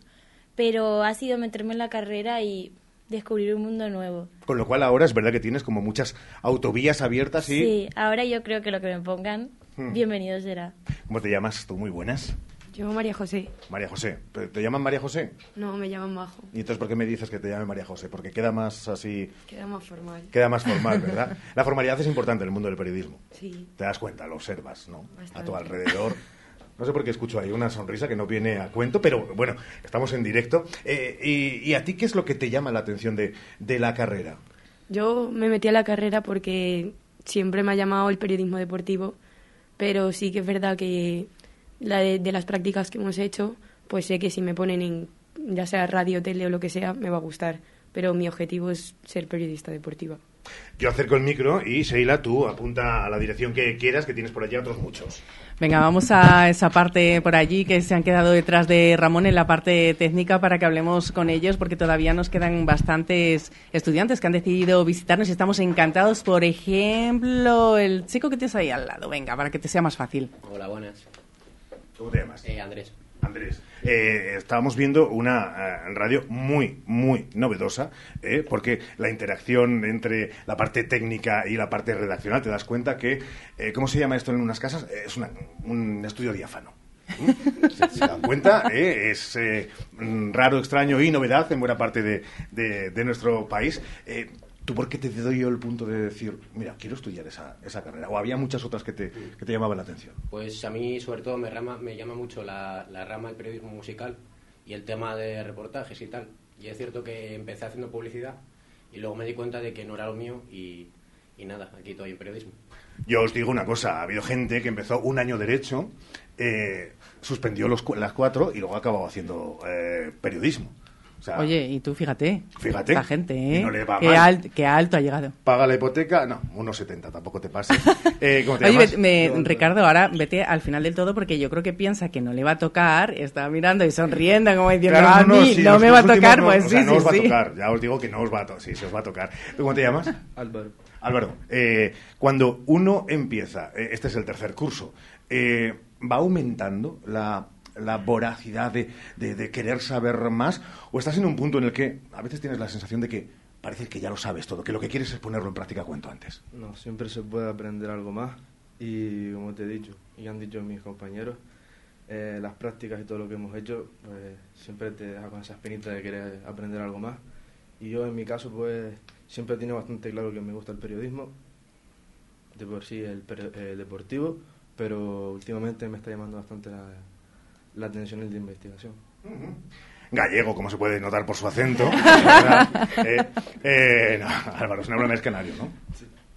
S61: pero ha sido meterme en la carrera y descubrir un mundo nuevo.
S2: Con lo cual ahora es verdad que tienes como muchas autovías abiertas y...
S61: Sí, ahora yo creo que lo que me pongan,
S2: Hmm.
S61: bienvenido será.
S2: ¿Cómo te llamas tú? Muy buenas.
S63: Yo, María José.
S2: María José. ¿Pero ¿Te llaman María José?
S63: No, me llaman Majo.
S2: ¿Y entonces por qué me dices que te llame María José? Porque queda más así...
S63: Queda más formal.
S2: Queda más [laughs] formal, ¿verdad? La formalidad es importante en el mundo del periodismo.
S63: Sí.
S2: Te das cuenta, lo observas, ¿no? A tu alrededor. No sé por qué escucho ahí una sonrisa que no viene a cuento, pero bueno, estamos en directo. Eh, y, y a ti qué es lo que te llama la atención de, de la carrera?
S63: Yo me metí a la carrera porque siempre me ha llamado el periodismo deportivo, pero sí que es verdad que la de, de las prácticas que hemos hecho, pues sé que si me ponen en ya sea radio, tele o lo que sea, me va a gustar. Pero mi objetivo es ser periodista deportiva.
S2: Yo acerco el micro y Sheila, tú apunta a la dirección que quieras, que tienes por allá otros muchos.
S3: Venga, vamos a esa parte por allí que se han quedado detrás de Ramón en la parte técnica para que hablemos con ellos, porque todavía nos quedan bastantes estudiantes que han decidido visitarnos y estamos encantados. Por ejemplo, el chico que tienes ahí al lado, venga, para que te sea más fácil.
S64: Hola, buenas.
S2: ¿Cómo te llamas?
S64: Eh, Andrés.
S2: Andrés. Eh, estábamos viendo una eh, radio muy, muy novedosa, eh, porque la interacción entre la parte técnica y la parte redaccional, te das cuenta que, ¿cómo se llama esto en unas casas? Es una- un estudio diáfano. ¿Mm? ¿Se, se dan cuenta? Eh, Es eh, raro, extraño y novedad en buena parte de, de- de nuestro país. Eh, ¿Tú por qué te doy yo el punto de decir, mira, quiero estudiar esa, esa carrera? ¿O había muchas otras que te, que te llamaban la atención?
S64: Pues a mí, sobre todo, me, rama, me llama mucho la, la rama del periodismo musical y el tema de reportajes y tal. Y es cierto que empecé haciendo publicidad y luego me di cuenta de que no era lo mío y, y nada, aquí estoy en periodismo.
S2: Yo os digo una cosa, ha habido gente que empezó un año derecho, eh, suspendió los, cu- las cuatro y luego ha acabado haciendo eh, periodismo. O sea,
S3: Oye, y tú fíjate.
S2: Fíjate.
S3: La gente, ¿eh?
S2: no le va
S3: qué,
S2: mal.
S3: alt- qué alto ha llegado.
S2: paga la hipoteca, no, unos 70, tampoco te pases. [laughs] Eh, ¿Cómo te
S3: Oye,
S2: llamas?
S3: vete- me- Ricardo, ahora vete al final del todo porque yo creo que piensa que no le va a tocar, está mirando y sonriendo como diciendo,
S2: Claro,
S3: a mí
S2: sí,
S3: no me va a tocar,
S2: no,
S3: pues
S2: o sea,
S3: sí,
S2: no
S3: sí,
S2: os va
S3: sí.
S2: a tocar, ya os digo que no os va a tocar, sí, se os va a tocar. ¿Tú cómo te llamas?
S62: Álvaro.
S2: Álvaro, eh, cuando uno empieza, eh, este es el tercer curso, eh, ¿va aumentando la, la voracidad de, de- de querer saber más? ¿O estás en un punto en el que a veces tienes la sensación de que parece que ya lo sabes todo, que lo que quieres es ponerlo en práctica cuanto antes?
S65: No, siempre se puede aprender algo más y como te he dicho y han dicho mis compañeros, eh, las prácticas y todo lo que hemos hecho pues, siempre te deja con esa espinita de querer aprender algo más y yo en mi caso pues siempre he tenido bastante claro que me gusta el periodismo, de por sí el, el deportivo, pero últimamente me está llamando bastante la, la atención el de investigación.
S2: Gallego, como se puede notar por su acento. [laughs] Eh, eh, no, Álvaro, es una broma, es canario, ¿no?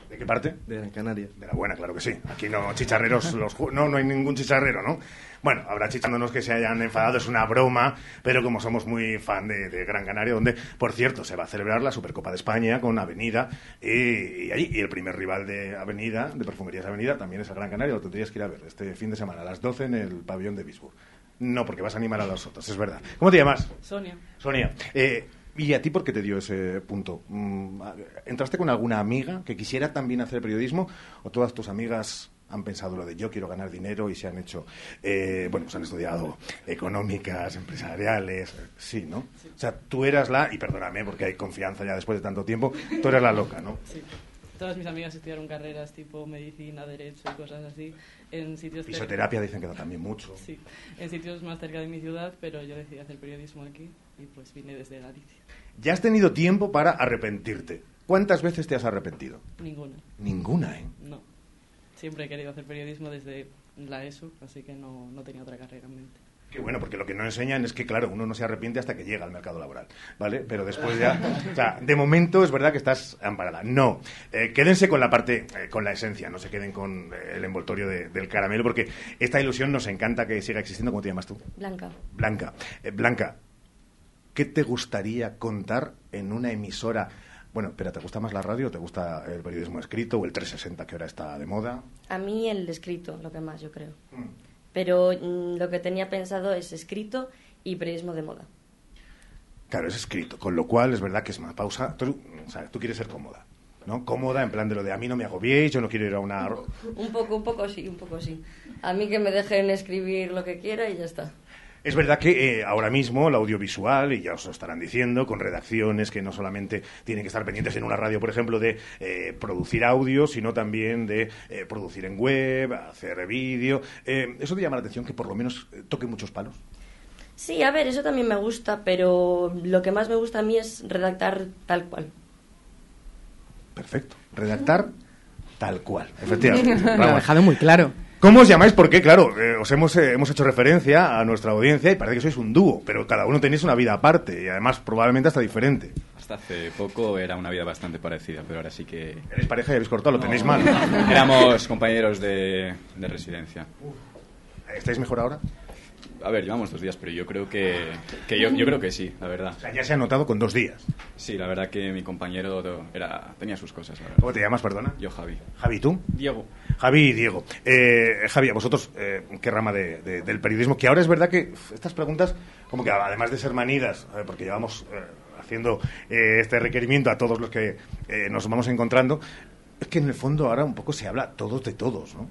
S2: ¿De qué parte?
S65: De Gran Canaria.
S2: De la buena, claro que sí. Aquí no chicharreros, los no, no hay ningún chicharrero, ¿no? Bueno, habrá chicharronos que se hayan enfadado, es una broma, pero como somos muy fan de, de Gran Canaria, donde, por cierto, se va a celebrar la Supercopa de España con Avenida y, y allí, y el primer rival de Avenida, de Perfumerías Avenida, también es el Gran Canaria, lo tendrías que ir a ver este fin de semana a las 12 en el pabellón de Bisburg. No, porque vas a animar a los otros, es verdad. ¿Cómo te llamas?
S3: Sonia.
S2: Sonia, eh, ¿y a ti por qué te dio ese punto? Mm, ¿Entraste con alguna amiga que quisiera también hacer periodismo o todas tus amigas han pensado lo de yo quiero ganar dinero y se han hecho, eh, bueno, pues han estudiado económicas, empresariales, sí, ¿no? O sea, tú eras la, y perdóname porque hay confianza ya después de tanto tiempo, tú eras la loca, ¿no?
S66: Todas mis amigas estudiaron carreras tipo medicina, derecho y cosas así en sitios
S2: Fisioterapia dicen que da también mucho.
S66: Sí, en sitios más cerca de mi ciudad, pero yo decidí hacer periodismo aquí y pues vine desde Galicia.
S2: Ya has tenido tiempo para arrepentirte. ¿Cuántas veces te has arrepentido?
S66: Ninguna.
S2: Ninguna, ¿eh?
S66: No. Siempre he querido hacer periodismo desde la ESO, así que no, no tenía otra carrera en mente.
S2: Qué bueno, porque lo que no enseñan es que, claro, uno no se arrepiente hasta que llega al mercado laboral, ¿vale? Pero después ya... [laughs] O sea, de momento es verdad que estás amparada. No, eh, quédense con la parte, eh, con la esencia, no se queden con eh, el envoltorio de- del caramelo, porque esta ilusión nos encanta que siga existiendo. ¿Cómo te llamas tú?
S67: Blanca.
S2: Blanca. Eh, Blanca, ¿qué te gustaría contar en una emisora? Bueno, espera, ¿te gusta más la radio o te gusta el periodismo escrito o el 360 que ahora está de moda?
S67: A mí el escrito, lo que más, yo creo.
S2: Mm.
S67: Pero mm, lo que tenía pensado es escrito y periodismo de moda.
S2: Claro, es escrito, con lo cual es verdad que es una pausa. Tú, o sea, tú quieres ser cómoda, ¿no? Cómoda en plan de lo de a mí no me agobiéis, yo no quiero ir a una...
S67: Un poco, un poco sí, un poco sí. A mí que me dejen escribir lo que quiera y ya está.
S2: Es verdad que eh, ahora mismo el audiovisual, y ya os lo estarán diciendo, con redacciones que no solamente tienen que estar pendientes en una radio, por ejemplo, de eh, producir audio, sino también de eh, producir en web, hacer vídeo. Eh, ¿Eso te llama la atención que por lo menos toque muchos palos?
S67: Sí, a ver, eso también me gusta, pero lo que más me gusta a mí es redactar tal cual.
S2: Perfecto. Redactar tal cual, efectivamente. [laughs]
S3: Lo ha dejado muy claro.
S2: ¿Cómo os llamáis? Porque, claro, eh, os hemos, eh, hemos hecho referencia a nuestra audiencia y parece que sois un dúo, pero cada uno tenéis una vida aparte y además probablemente hasta diferente.
S68: Hasta hace poco era una vida bastante parecida, pero ahora sí que...
S2: ¿Eres pareja y habéis cortado? Lo
S68: No,
S2: tenéis mal.
S68: Éramos compañeros de, de residencia.
S2: ¿Estáis mejor ahora?
S68: A ver, llevamos dos días, pero yo creo que, que yo, yo creo que sí, la verdad.
S2: O sea, ya se ha notado con dos días.
S68: Sí, la verdad que mi compañero era, tenía sus cosas, la verdad.
S2: ¿Cómo te llamas, perdona?
S68: Yo, Javi.
S2: Javi, ¿tú?
S68: Diego.
S2: Javi y Diego. Eh, Javi, a vosotros, eh, ¿qué rama de- de- del periodismo? Que ahora es verdad que uf, estas preguntas, como que además de ser manidas, eh, porque llevamos eh, haciendo eh, este requerimiento a todos los que eh, nos vamos encontrando, es que en el fondo ahora un poco se habla todos de todos, ¿no?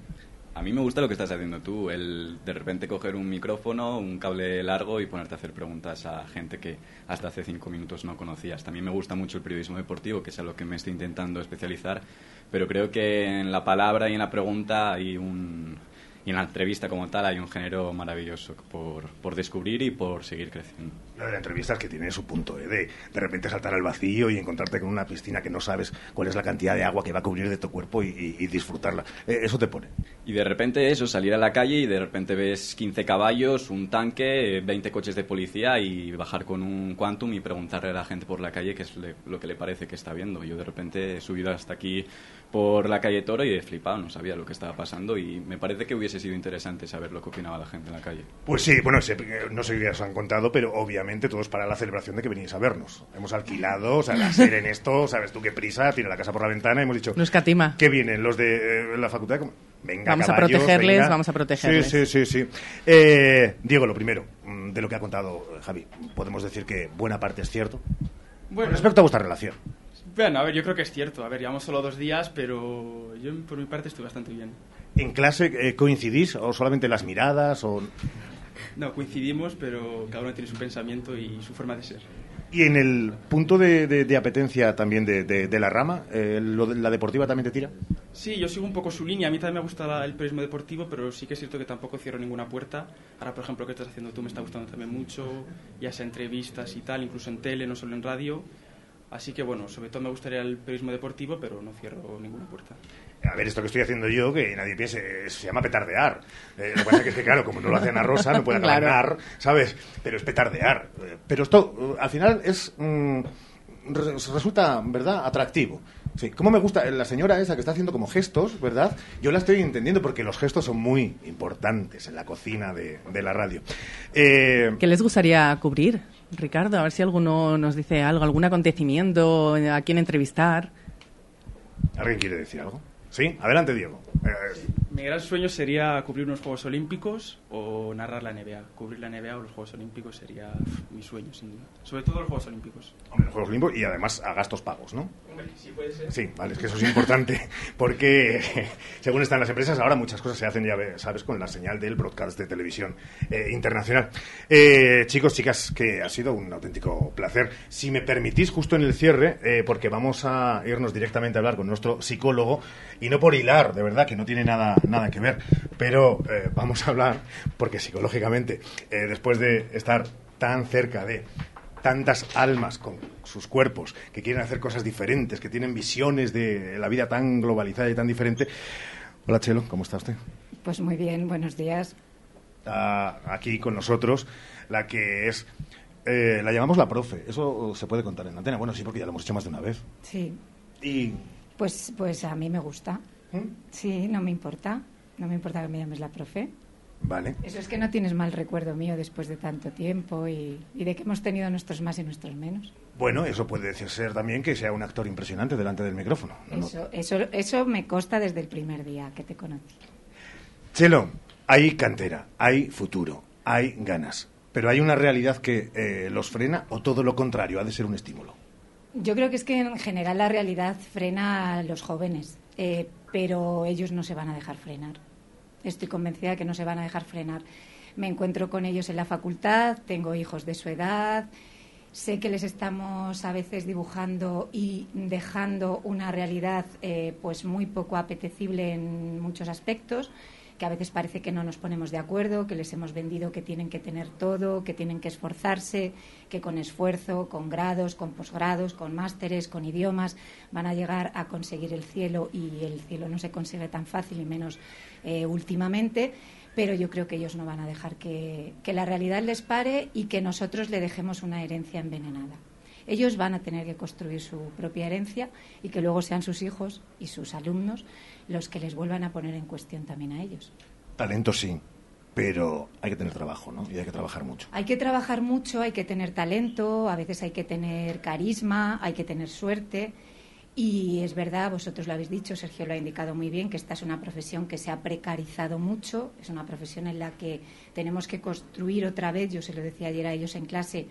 S68: A mí me gusta lo que estás haciendo tú, el de repente coger un micrófono, un cable largo y ponerte a hacer preguntas a gente que hasta hace cinco minutos no conocías. También me gusta mucho el periodismo deportivo, que es a lo que me estoy intentando especializar, pero creo que en la palabra y en la pregunta hay un... Y en la entrevista como tal hay un género maravilloso por, por descubrir y por seguir creciendo.
S2: La entrevista es que tiene su punto, ¿eh? de de repente saltar al vacío y encontrarte con una piscina que no sabes cuál es la cantidad de agua que va a cubrir de tu cuerpo y, y- y disfrutarla. Eh, eso te pone.
S68: Y de repente eso, salir a la calle y de repente ves 15 caballos, un tanque, eh, 20 coches de policía y bajar con un Quantum y preguntarle a la gente por la calle qué es le- lo que le parece que está viendo. Yo de repente he subido hasta aquí por la calle Toro y he flipado, no sabía lo que estaba pasando y me parece que hubiese sido interesante saber lo que opinaba la gente en la calle.
S2: Pues sí, bueno, sé- no sé qué os han contado, pero obviamente todos para la celebración de que venís a vernos. Hemos alquilado, o sea, la en esto, sabes tú qué prisa, tira la casa por la ventana y hemos dicho...
S3: No escatima.
S2: ¿Qué vienen? Los de eh, la facultad. Venga,
S3: Vamos a
S2: caballos,
S3: protegerles,
S2: venga.
S3: vamos a protegerles.
S2: Sí, sí, sí. sí. Eh, Diego, lo primero, mm, de lo que ha contado Javi, podemos decir que buena parte es cierto.
S69: Bueno.
S2: Con respecto a vuestra relación.
S69: Bueno, a ver, yo creo que es cierto. A ver, llevamos solo dos días, pero yo por mi parte estoy bastante bien.
S2: ¿En clase eh, coincidís o solamente las miradas? O...
S69: No, coincidimos, pero cada uno tiene su pensamiento y su forma de ser.
S2: Y en el punto de, de- de apetencia también de, de- la rama, eh, lo de- ¿la deportiva también te tira?
S69: Sí, yo sigo un poco su línea. A mí también me gusta la- el periodismo deportivo, pero sí que es cierto que tampoco cierro ninguna puerta. Ahora, por ejemplo, lo que estás haciendo tú me está gustando también mucho, ya sea entrevistas y tal, incluso en tele, no solo en radio. Así que, bueno, sobre todo me gustaría el periodismo deportivo, pero no cierro ninguna puerta.
S2: A ver, esto que estoy haciendo yo, que nadie piense, se llama petardear. Eh, lo que pasa es que, claro, como no lo hace Ana Rosa, no puede [laughs] acabar
S3: Claro.
S2: ¿sabes? Pero es petardear. Eh, Pero esto, eh, al final, es mm, re- resulta, ¿verdad?, atractivo. Sí, cómo me gusta la señora esa que está haciendo como gestos, ¿verdad? Yo la estoy entendiendo porque los gestos son muy importantes en la cocina de, de la radio. Eh,
S3: ¿Qué les gustaría cubrir, Ricardo? A ver si alguno nos dice algo, algún acontecimiento, a quién entrevistar.
S2: ¿Alguien quiere decir algo? Sí, adelante, Diego. Eh,
S69: Mi gran sueño sería cubrir unos Juegos Olímpicos o narrar la NBA. Cubrir la NBA o los Juegos Olímpicos sería mi sueño, sin duda. Sobre todo los Juegos Olímpicos.
S2: Hombre, los Juegos Olímpicos y además a gastos pagos, ¿no?
S69: Hombre, sí puede ser.
S2: Sí, vale, es que eso es importante [laughs] porque [laughs] según están las empresas ahora muchas cosas se hacen, ya sabes, con la señal del broadcast de televisión eh, internacional. Eh, chicos, chicas, que ha sido un auténtico placer. Si me permitís, justo en el cierre, eh, porque vamos a irnos directamente a hablar con nuestro psicólogo y no por hilar, de verdad, que no tiene nada, nada que ver, pero eh, vamos a hablar porque psicológicamente, eh, después de estar tan cerca de tantas almas con sus cuerpos que quieren hacer cosas diferentes, que tienen visiones de la vida tan globalizada y tan diferente. Hola Chelo, ¿cómo está usted?
S70: Pues muy bien, buenos días.
S2: Está aquí con nosotros la que es, eh, la llamamos la profe, eso se puede contar en la antena. Bueno, sí, porque ya lo hemos hecho más de una vez.
S70: Sí,
S2: Y
S70: pues, pues a mí me gusta.
S2: ¿Mm?
S70: Sí, no me importa. No me importa que me llames la profe.
S2: Vale.
S70: Eso es que no tienes mal recuerdo mío después de tanto tiempo y, y de que hemos tenido nuestros más y nuestros menos.
S2: Bueno, eso puede ser también que sea un actor impresionante delante del micrófono. ¿no?
S70: Eso, eso, eso me consta desde el primer día que te conocí.
S2: Chelo, hay cantera, hay futuro, hay ganas, pero hay una realidad que eh, los frena o todo lo contrario, ha de ser un estímulo.
S70: Yo creo que es que en general la realidad frena a los jóvenes, eh, pero ellos no se van a dejar frenar. Estoy convencida de que no se van a dejar frenar. Me encuentro con ellos en la facultad, tengo hijos de su edad, sé que les estamos a veces dibujando y dejando una realidad eh, pues muy poco apetecible en muchos aspectos que a veces parece que no nos ponemos de acuerdo, que les hemos vendido que tienen que tener todo, que tienen que esforzarse, que con esfuerzo, con grados, con posgrados, con másteres, con idiomas, van a llegar a conseguir el cielo y el cielo no se consigue tan fácil y menos eh, últimamente. Pero yo creo que ellos no van a dejar que, que la realidad les pare y que nosotros le dejemos una herencia envenenada. Ellos van a tener que construir su propia herencia y que luego sean sus hijos y sus alumnos los que les vuelvan a poner en cuestión también a ellos.
S2: Talento sí, pero hay que tener trabajo, ¿no? Y hay que trabajar mucho.
S70: Hay que trabajar mucho, hay que tener talento, a veces hay que tener carisma, hay que tener suerte. Y es verdad, vosotros lo habéis dicho, Sergio lo ha indicado muy bien, que esta es una profesión que se ha precarizado mucho, es una profesión en la que tenemos que construir otra vez, yo se lo decía ayer a ellos en clase,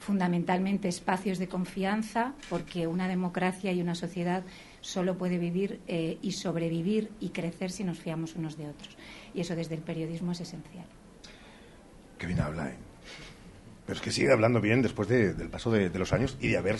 S70: fundamentalmente espacios de confianza, porque una democracia y una sociedad solo puede vivir eh, y sobrevivir y crecer si nos fiamos unos de otros. Y eso desde el periodismo es esencial.
S2: Qué bien habla, ¿eh? Pero es que sigue hablando bien después de- del paso de, los años y de haber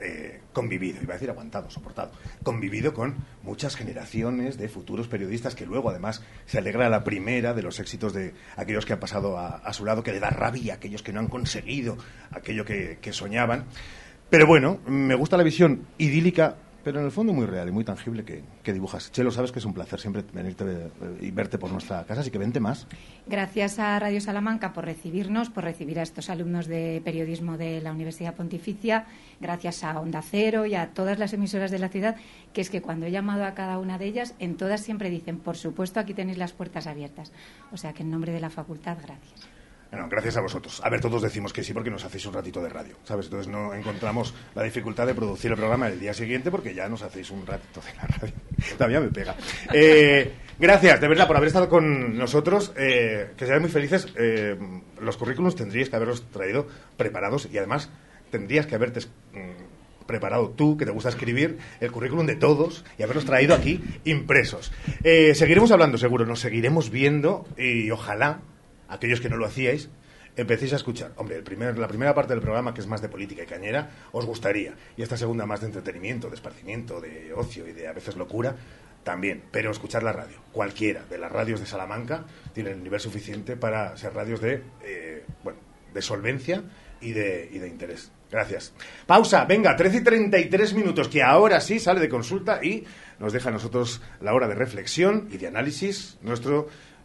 S2: eh, convivido, iba a decir aguantado, soportado, convivido con muchas generaciones de futuros periodistas que luego además se alegra a la primera de los éxitos de aquellos que han pasado a, su lado, que le da rabia a aquellos que no han conseguido aquello que, que soñaban. Pero bueno, me gusta la visión idílica, pero en el fondo muy real y muy tangible que, que dibujas. Chelo, sabes que es un placer siempre venirte eh, y verte por nuestra casa, así que vente más.
S70: Gracias a Radio Salamanca por recibirnos, por recibir a estos alumnos de periodismo de la Universidad Pontificia, gracias a Onda Cero y a todas las emisoras de la ciudad, que es que cuando he llamado a cada una de ellas, en todas siempre dicen, por supuesto, aquí tenéis las puertas abiertas. O sea que en nombre de la facultad, gracias.
S2: Bueno, gracias a vosotros. A ver, todos decimos que sí porque nos hacéis un ratito de radio, ¿sabes? Entonces no encontramos la dificultad de producir el programa el día siguiente porque ya nos hacéis un ratito de la radio. [laughs] Todavía me pega. Eh, gracias, de verdad, por haber estado con nosotros. Eh, que seáis muy felices. Eh, los currículums tendríais que haberlos traído preparados y además tendrías que haberte mm, preparado tú, que te gusta escribir, el currículum de todos y haberlos traído aquí impresos. Seguiremos hablando, seguro, nos seguiremos viendo y ojalá aquellos que no lo hacíais, empecéis a escuchar. Hombre, primer, la primera parte del programa, que es más de política y cañera, os gustaría. Y esta segunda más de entretenimiento, de esparcimiento, de ocio y de a veces locura, también. Pero escuchar la radio. Cualquiera de las radios de Salamanca tiene el nivel suficiente para ser radios de, eh, bueno, de solvencia y de, y de interés. Gracias. Pausa, venga, 13 y 33 minutos, que ahora sí sale de consulta y nos deja a nosotros la hora de reflexión y de análisis nuestro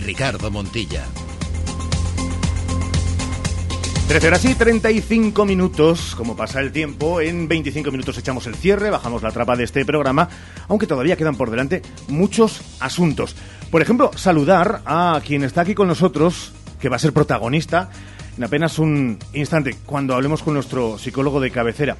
S1: Ricardo Montilla.
S2: 13 horas y 35 minutos, como pasa el tiempo, en 25 minutos echamos el cierre, bajamos la trapa de este programa, aunque todavía quedan por delante muchos asuntos. Por ejemplo, saludar a quien está aquí con nosotros, que va a ser protagonista en apenas un instante, cuando hablemos con nuestro psicólogo de cabecera,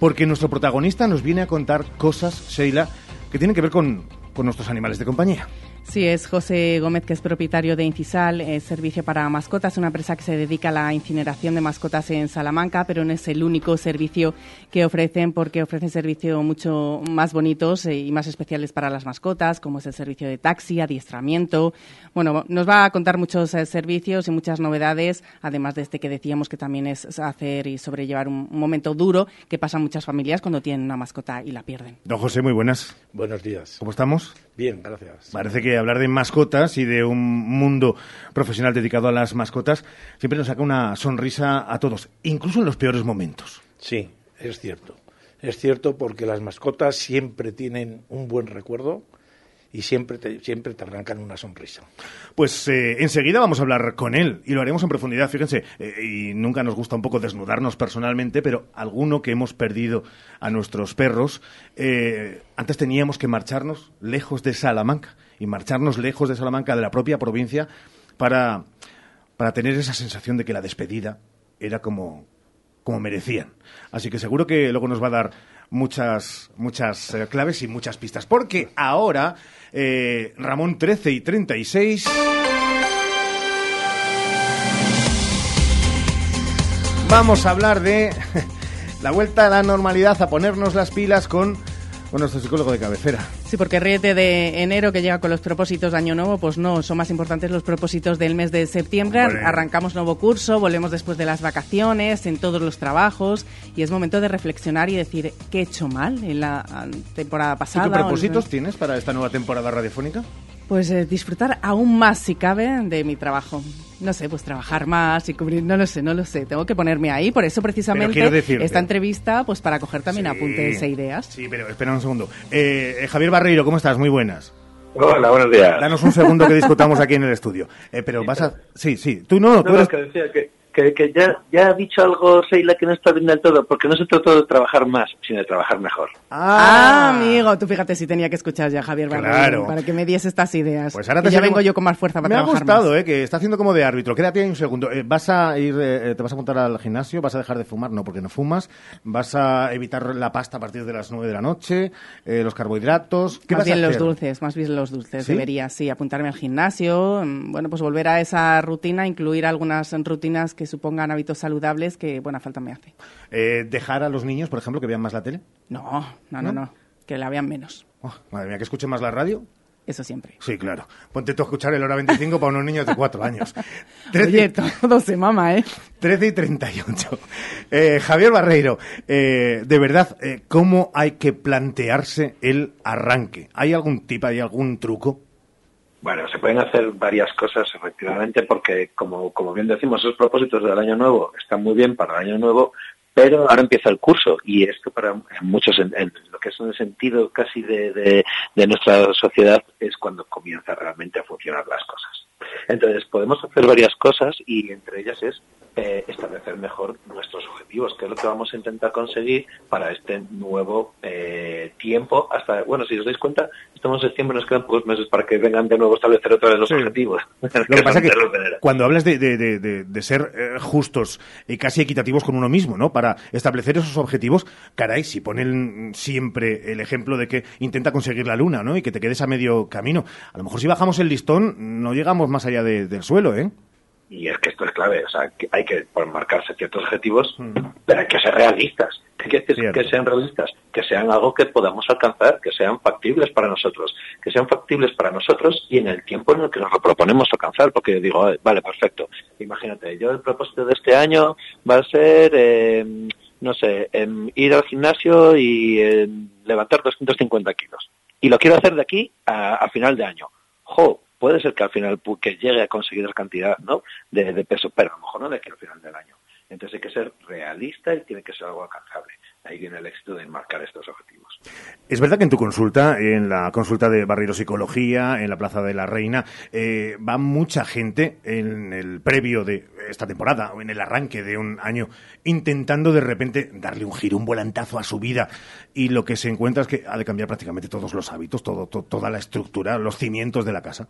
S2: porque nuestro protagonista nos viene a contar cosas, Sheila, que tienen que ver con, con nuestros animales de compañía.
S3: Sí, es José Gómez, que es propietario de Incisal, eh, Servicio para Mascotas, una empresa que se dedica a la incineración de mascotas en Salamanca, pero no es el único servicio que ofrecen, porque ofrecen servicios mucho más bonitos eh, y más especiales para las mascotas, como es el servicio de taxi, adiestramiento. Bueno, nos va a contar muchos eh, servicios y muchas novedades, además de este que decíamos que también es hacer y sobrellevar un, un momento duro que pasan muchas familias cuando tienen una mascota y la pierden.
S2: Don José, muy buenas.
S71: Buenos días.
S2: ¿Cómo estamos?
S71: Bien, gracias.
S2: Parece que hablar de mascotas y de un mundo profesional dedicado a las mascotas siempre nos saca una sonrisa a todos, incluso en los peores momentos.
S71: Sí, es cierto. Es cierto porque las mascotas siempre tienen un buen recuerdo y siempre te, siempre te arrancan una sonrisa.
S2: Pues eh, enseguida vamos a hablar con él y lo haremos en profundidad, fíjense, eh, y nunca nos gusta un poco desnudarnos personalmente, pero alguno que hemos perdido a nuestros perros, eh, antes teníamos que marcharnos lejos de Salamanca y marcharnos lejos de Salamanca, de la propia provincia, para, para tener esa sensación de que la despedida era como, como merecían. Así que seguro que luego nos va a dar muchas, muchas claves y muchas pistas. Porque ahora, eh, Ramón 13 y 36. Vamos a hablar de [laughs] la vuelta a la normalidad, a ponernos las pilas con, con nuestro psicólogo de cabecera.
S3: Sí, porque ríete de enero que llega con los propósitos de Año Nuevo, pues no, son más importantes los propósitos del mes de septiembre. Arrancamos nuevo curso, volvemos después de las vacaciones, en todos los trabajos, y es momento de reflexionar y decir qué he hecho mal en la ah, temporada
S2: ¿Y
S3: pasada.
S2: qué
S3: o en-
S2: propósitos tienes para esta nueva temporada radiofónica?
S3: Pues eh, disfrutar aún más, si cabe, de mi trabajo. No sé, pues trabajar más y cubrir, no lo sé, no lo sé. Tengo que ponerme ahí, por eso precisamente
S2: decirte-
S3: esta entrevista, pues para coger también
S2: Sí.
S3: apuntes e ideas.
S2: Sí, pero espera un segundo. Eh, eh, Javier Barreiro, ¿cómo estás? Muy buenas.
S72: Hola, buenos días.
S2: Danos un segundo que discutamos aquí en el estudio. Eh, pero vas a... Sí, sí. Tú no,
S72: No,
S2: tú
S72: no,
S2: eres...
S72: que decía que, que, que ya, ya ha dicho algo Seila que no está bien del todo, porque no se trata de trabajar más, sino de trabajar mejor.
S3: Ah, amigo, tú fíjate si tenía que escuchar ya a Javier
S2: Claro.
S3: para que me diese estas ideas.
S2: Pues ahora te
S3: ya vengo yo con más fuerza para
S2: Me ha
S3: trabajar
S2: gustado,
S3: más.
S2: eh, que está haciendo como de árbitro. Quédate ahí un segundo. Eh, ¿Vas a ir, eh, te vas a apuntar al gimnasio? ¿Vas a dejar de fumar? No, porque no fumas. ¿Vas a evitar la pasta a partir de las 9 de la noche? Eh, ¿Los carbohidratos? ¿Qué
S3: más
S2: vas a
S3: bien los dulces, más bien los dulces.
S2: ¿Sí?
S3: Debería, sí, apuntarme al gimnasio, mm, bueno, pues volver a esa rutina, incluir algunas rutinas que supongan hábitos saludables que buena falta me hace.
S2: Eh, ¿Dejar a los niños, por ejemplo, que vean más la tele?
S3: No, no, no,
S2: ¿No?
S3: no, que la vean menos.
S2: Oh, madre mía, que escuchen más la radio.
S3: Eso siempre.
S2: Sí, claro. Ponte tú a escuchar el hora 25 para unos niños de 4 años. [laughs]
S3: Oye, todo se mama, ¿eh?
S2: 13 y 38. Eh, Javier Barreiro, eh, de verdad, eh, ¿cómo hay que plantearse el arranque? ¿Hay algún tip, hay algún truco?
S72: Bueno, se pueden hacer varias cosas efectivamente porque, como, como bien decimos, esos propósitos del año nuevo están muy bien para el año nuevo, pero ahora empieza el curso y esto para muchos, en, en lo que es un sentido casi de, de, de nuestra sociedad, es cuando comienza realmente a funcionar las cosas. Entonces, podemos hacer varias cosas y entre ellas es eh, establecer mejor nuestros objetivos, que es lo que vamos a intentar conseguir para este nuevo eh, tiempo. Hasta, bueno, si os dais cuenta, estamos en septiembre, nos quedan pocos meses para que vengan de nuevo a establecer otra vez los objetivos. [laughs]
S2: Lo que pasa es que cuando hablas de, de, de, de ser eh, justos y casi equitativos con uno mismo, ¿no? Para establecer esos objetivos, caray, si ponen siempre el ejemplo de que intenta conseguir la luna, ¿no? Y que te quedes a medio camino. A lo mejor si bajamos el listón, no llegamos más allá del suelo, ¿eh?
S72: Y es que esto es clave, o sea, que hay que marcarse ciertos objetivos, pero hay que ser realistas. ¿Qué quiere decir que sean realistas? Que sean algo que podamos alcanzar, que sean factibles para nosotros, que sean factibles para nosotros y en el tiempo en el que nos lo proponemos alcanzar, porque digo, vale, perfecto, imagínate, yo el propósito de este año va a ser, eh, no sé, eh, ir al gimnasio y eh, levantar 250 kilos. Y lo quiero hacer de aquí a, a final de año. ¡Jo! Puede ser que al final que llegue a conseguir esa cantidad ¿no? de, de, peso, pero a lo mejor no de aquí al final del año. Entonces hay que ser realista y tiene que ser algo alcanzable. Ahí viene el éxito de marcar estos objetivos.
S2: Es verdad que en tu consulta, en la consulta de Barrero Psicología, en la Plaza de la Reina, eh, va mucha gente en el previo de esta temporada o en el arranque de un año intentando de repente darle un giro, un volantazo a su vida y lo que se encuentra es que ha de cambiar prácticamente todos los hábitos, todo, to, toda la estructura, los cimientos de la casa.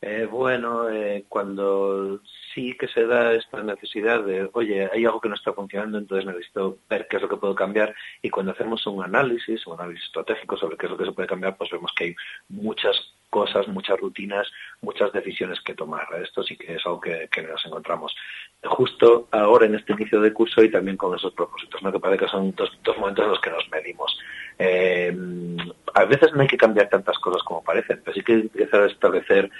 S72: Eh, bueno, eh, cuando sí que se da esta necesidad de, oye, hay algo que no está funcionando, entonces necesito ver qué es lo que puedo cambiar. Y cuando hacemos un análisis, un análisis estratégico sobre qué es lo que se puede cambiar, pues vemos que hay muchas cosas, muchas rutinas, muchas decisiones que tomar. Esto sí que es algo que, nos encontramos justo ahora en este inicio de curso y también con esos propósitos, ¿no? que parece que son dos, momentos en los que nos medimos. Eh, a veces no hay que cambiar tantas cosas como parecen, pero sí que empezar a establecer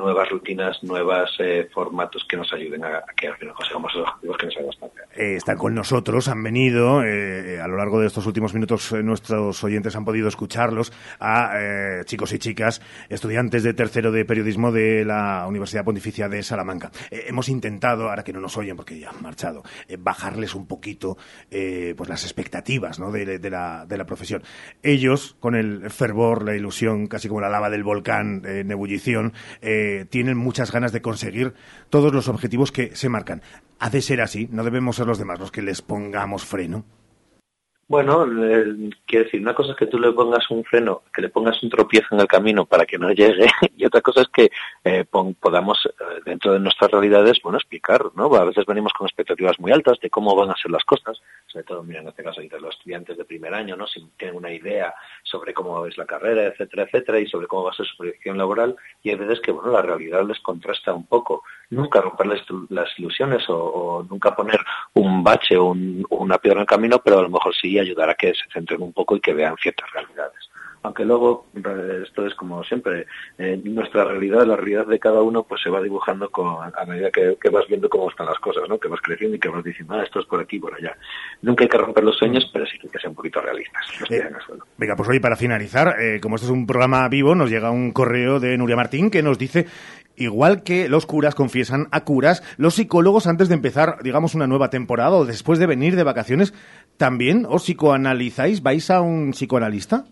S72: nuevas rutinas, nuevos eh, formatos que nos ayuden a, a que al final consigamos los objetivos que nos hayamos planteado.
S2: Eh, están con nosotros, han venido, eh, a lo largo de estos últimos minutos eh, nuestros oyentes han podido escucharlos, a chicos y chicas, estudiantes de tercero de periodismo de la Universidad Pontificia de Salamanca. hemos intentado, ahora que no nos oyen porque ya han marchado, bajarles un poquito pues las expectativas ¿no? de, la, de la profesión. Ellos, con el fervor, la ilusión, casi como la lava del volcán en ebullición, tienen muchas ganas de conseguir todos los objetivos que se marcan. Ha de ser así, no debemos ser los demás los que les pongamos freno.
S72: Bueno, eh, quiero decir, una cosa es que tú le pongas un freno, que le pongas un tropiezo en el camino para que no [laughs] llegue, y otra cosa es que eh, pon, podamos, eh, dentro de nuestras realidades, bueno, explicar, ¿no? A veces venimos con expectativas muy altas de cómo van a ser las cosas, sobre todo, mira, en este caso, de los estudiantes de primer año, ¿no? Si tienen una idea sobre cómo es la carrera, etcétera, etcétera, y sobre cómo va a ser su proyección laboral, y hay veces que, bueno, la realidad les contrasta un poco. Nunca romperles las ilusiones o, nunca poner un bache o un, una piedra en el camino, pero a lo mejor sí ayudar a que se centren un poco y que vean ciertas realidades. Aunque luego, esto es como siempre, eh, nuestra realidad, la realidad de cada uno, pues se va dibujando con, a medida que, que, vas viendo cómo están las cosas, ¿no? Que vas creciendo y que vas diciendo, ah, esto es por aquí, por allá. Nunca hay que romper los sueños, pero sí que hay que ser un poquito realistas.
S2: Eh, venga, pues hoy para finalizar, eh, como esto es un programa vivo, nos llega un correo de Nuria Martín que nos dice Igual que los curas confiesan a curas, los psicólogos antes de empezar, digamos, una nueva temporada o después de venir de vacaciones, ¿también os psicoanalizáis? ¿Vais a un psicoanalista?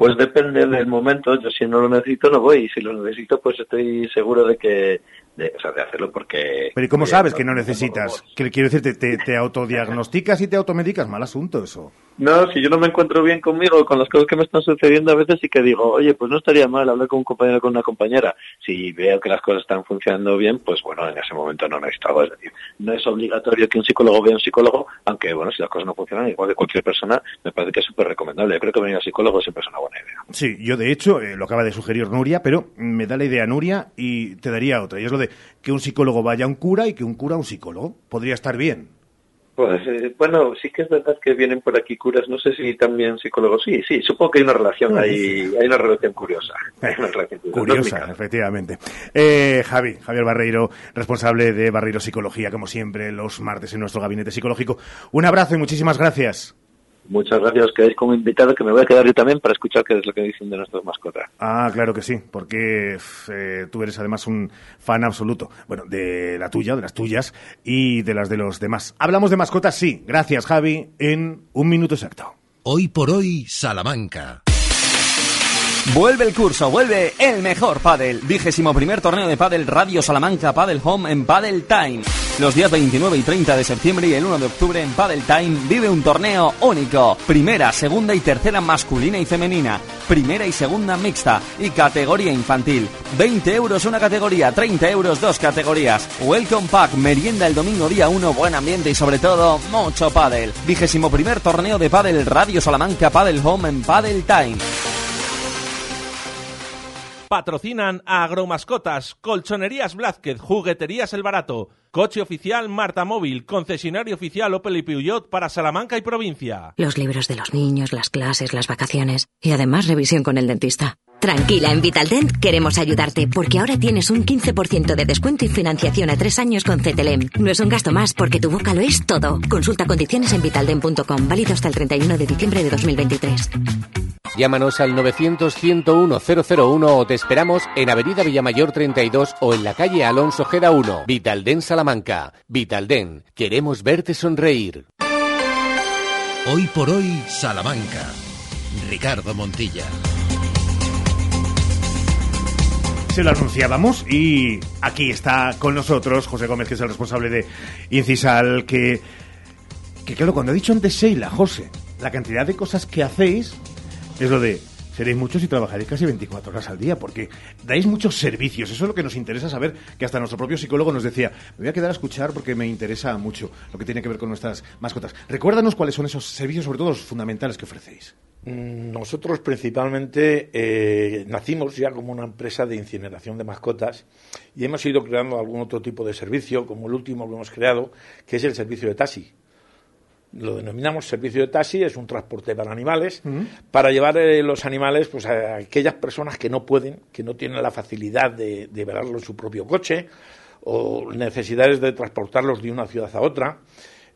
S72: Pues depende del momento. Yo si no lo necesito no voy. Y si lo necesito, pues estoy seguro de que de, o sea, de hacerlo porque.
S2: Pero ¿y cómo sabes que no necesitas? Que quiero decir, te, autodiagnosticas y te automedicas. Mal asunto eso.
S72: No, si yo no me encuentro bien conmigo, con las cosas que me están sucediendo, a veces sí que digo, oye, pues no estaría mal hablar con un compañero o con una compañera. Si veo que las cosas están funcionando bien, pues bueno, en ese momento no necesito. Es decir, no es obligatorio que un psicólogo vea a un psicólogo, aunque bueno, si las cosas no funcionan, igual que cualquier persona, me parece que es súper recomendable. Yo creo que venir al psicólogo siempre es una buena idea.
S2: Sí, yo de hecho, eh, lo acaba de sugerir Nuria, pero me da la idea Nuria y te daría otra. Y es lo de que un psicólogo vaya a un cura y que un cura a un psicólogo. Podría estar bien.
S72: Pues eh, bueno, sí que es verdad que vienen por aquí curas, no sé si también psicólogos, sí, sí, supongo que hay una relación, hay, hay una relación curiosa. Hay una relación
S2: curiosa, curiosa no efectivamente. Eh, Javi, Javier Barreiro, responsable de Barreiro Psicología, como siempre, los martes en nuestro gabinete psicológico. Un abrazo y muchísimas gracias.
S72: Muchas gracias, os quedáis como invitado, que me voy a quedar yo también para escuchar qué es lo que dicen de nuestras mascotas.
S2: Ah, claro que sí, porque eh, tú eres además un fan absoluto, bueno, de la tuya, de las tuyas y de las de los demás. Hablamos de mascotas, sí, gracias Javi, en un minuto exacto.
S1: Hoy por hoy, Salamanca.
S26: Vuelve el curso, vuelve el mejor pádel. Vigésimo primer torneo de pádel Radio Salamanca Paddle Home en Paddle Time. Los días 29 y 30 de septiembre y el 1 de octubre en Paddle Time vive un torneo único. Primera, segunda y tercera masculina y femenina. Primera y segunda mixta y categoría infantil. 20 euros una categoría, 30 euros dos categorías. Welcome Pack, merienda el domingo día 1, buen ambiente y sobre todo mucho pádel. Vigésimo primer torneo de pádel Radio Salamanca Paddle Home en Paddle Time.
S73: Patrocinan a Agromascotas, Colchonerías Blázquez, Jugueterías El Barato, Coche Oficial Marta Móvil, Concesionario Oficial Opel y Peugeot para Salamanca y provincia.
S74: Los libros de los niños, las clases, las vacaciones y además revisión con el dentista. Tranquila, en Vitaldent queremos ayudarte porque ahora tienes un 15% de descuento y financiación a tres años con CTLM. No es un gasto más porque tu boca lo es todo. Consulta condiciones en vitaldent.com, válido hasta el 31 de diciembre de 2023.
S57: Llámanos al 900-101-001 o te esperamos en Avenida Villamayor 32 o en la calle Alonso Gera 1, Vitalden Salamanca. Vitalden, queremos verte sonreír.
S1: Hoy por hoy, Salamanca. Ricardo Montilla.
S2: Se lo anunciábamos y aquí está con nosotros José Gómez, que es el responsable de Incisal, que, que claro, cuando ha dicho antes Sheila, José, la cantidad de cosas que hacéis es lo de seréis muchos y trabajaréis casi 24 horas al día, porque dais muchos servicios. Eso es lo que nos interesa saber, que hasta nuestro propio psicólogo nos decía, me voy a quedar a escuchar porque me interesa mucho lo que tiene que ver con nuestras mascotas. Recuérdanos cuáles son esos servicios, sobre todo los fundamentales que ofrecéis.
S71: Mm, Nosotros principalmente eh, nacimos ya como una empresa de incineración de mascotas y hemos ido creando algún otro tipo de servicio, como el último que hemos creado, que es el servicio de taxi. Lo denominamos servicio de taxi, es un transporte para animales, para llevar eh, los animales pues, a aquellas personas que no pueden, que no tienen la facilidad de, de velarlo en su propio coche o necesidades de transportarlos de una ciudad a otra.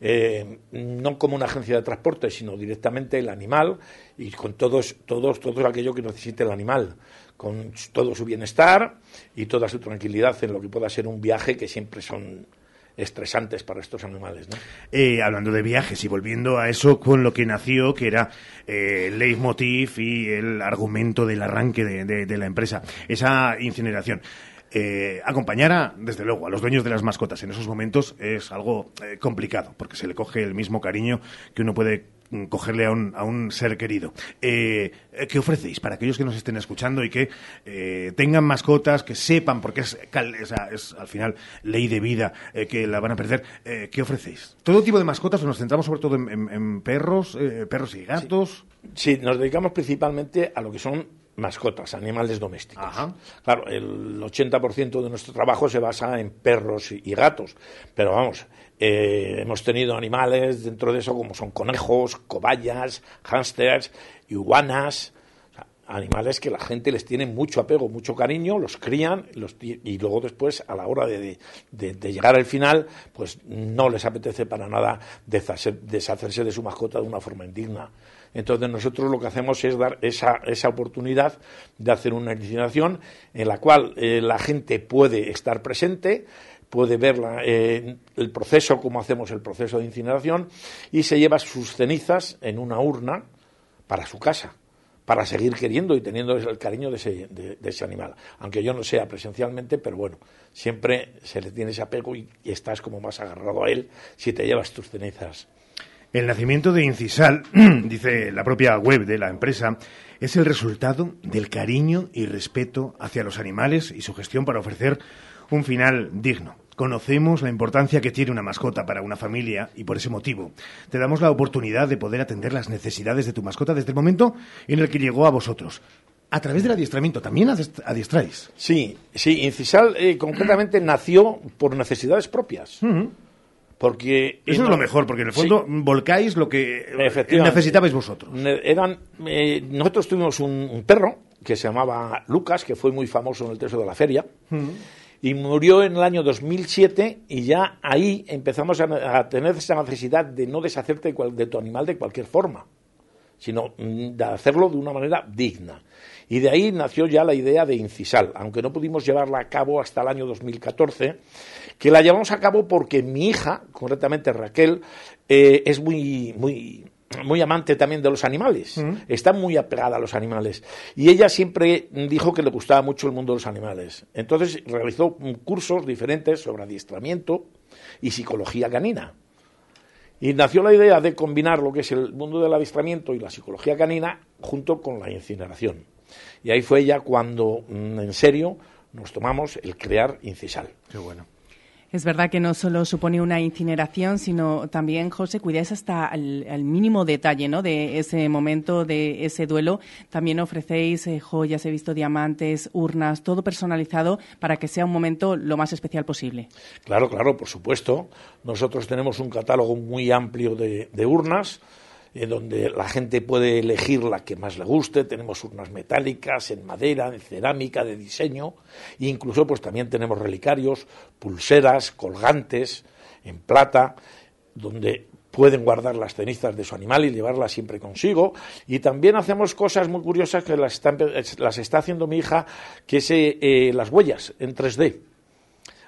S71: Eh, no como una agencia de transporte, sino directamente el animal y con todos, todos, todo aquello que necesite el animal, con todo su bienestar y toda su tranquilidad en lo que pueda ser un viaje que siempre son estresantes para estos animales. ¿no?
S2: Eh, hablando de viajes y volviendo a eso con lo que nació, que era eh, el leitmotiv y el argumento del arranque de, de- de la empresa, esa incineración. Eh, acompañar a, desde luego, a los dueños de las mascotas en esos momentos es algo eh, complicado, porque se le coge el mismo cariño que uno puede cogerle a un, a un ser querido. Eh, eh, ¿Qué ofrecéis para aquellos que nos estén escuchando y que eh, tengan mascotas, que sepan, porque es, es, es, al final ley de vida, eh, que la van a perder? ¿Qué ofrecéis? ¿Todo tipo de mascotas o nos centramos sobre todo en, en- en perros, eh, perros y gatos?
S71: Sí, nos dedicamos principalmente a lo que son mascotas, animales domésticos. Claro, el 80% de nuestro trabajo se basa en perros y gatos, pero vamos, eh, hemos tenido animales dentro de eso como son conejos, cobayas, hámsters, iguanas, animales que la gente les tiene mucho apego, mucho cariño, los crían y luego después a la hora de, llegar al final, pues no les apetece para nada deshacer- deshacerse de su mascota de una forma indigna. Entonces nosotros lo que hacemos es dar esa, esa oportunidad de hacer una incineración en la cual eh, la gente puede estar presente, puede ver la- eh, el proceso, cómo hacemos el proceso de incineración, y se lleva sus cenizas en una urna para su casa, para seguir queriendo y teniendo el cariño de ese, de- ese animal. Aunque yo no sea presencialmente, pero bueno, siempre se le tiene ese apego y estás como más agarrado a él si te llevas tus cenizas.
S2: El nacimiento de Incisal, [clears throat] dice la propia web de la empresa, es el resultado del cariño y respeto hacia los animales y su gestión para ofrecer un final digno. Conocemos la importancia que tiene una mascota para una familia y por ese motivo te damos la oportunidad de poder atender las necesidades de tu mascota desde el momento en el que llegó a vosotros. A través del adiestramiento, ¿también adiestráis?
S71: Sí, sí, Incisal eh, concretamente nació por necesidades propias. Porque
S2: Eso es lo mejor, porque en el fondo volcáis lo que eh, necesitabais vosotros.
S71: Eran, eh, nosotros tuvimos un, un perro que se llamaba Lucas, que fue muy famoso en el Teso de la Feria, y murió en el año 2007 y ya ahí empezamos a, tener esa necesidad de no deshacerte de tu animal de cualquier forma. sino mm, de hacerlo de una manera digna. Y de ahí nació ya la idea de Incisal, aunque no pudimos llevarla a cabo hasta el año 2014, que la llevamos a cabo porque mi hija, concretamente Raquel, eh, es muy, muy, muy amante también de los animales, está muy apegada a los animales. Y ella siempre dijo que le gustaba mucho el mundo de los animales. Entonces realizó cursos diferentes sobre adiestramiento y psicología canina. Y nació la idea de combinar lo que es el mundo del adiestramiento y la psicología canina junto con la incineración. Y ahí fue ya cuando, mm, en serio, nos tomamos el crear Incisal.
S2: Qué bueno.
S3: Es verdad que no solo supone una incineración, sino también, José, cuidáis hasta el, mínimo detalle ¿no? de ese momento, de ese duelo. También ofrecéis eh, joyas, he visto diamantes, urnas, todo personalizado para que sea un momento lo más especial posible.
S71: Claro, claro, por supuesto. Nosotros tenemos un catálogo muy amplio de, de urnas donde la gente puede elegir la que más le guste. Tenemos urnas metálicas, en madera, en cerámica, de diseño. E incluso pues también tenemos relicarios, pulseras, colgantes en plata, donde pueden guardar las cenizas de su animal y llevarlas siempre consigo. Y también hacemos cosas muy curiosas que las está, las está haciendo mi hija, que es eh, las huellas en 3D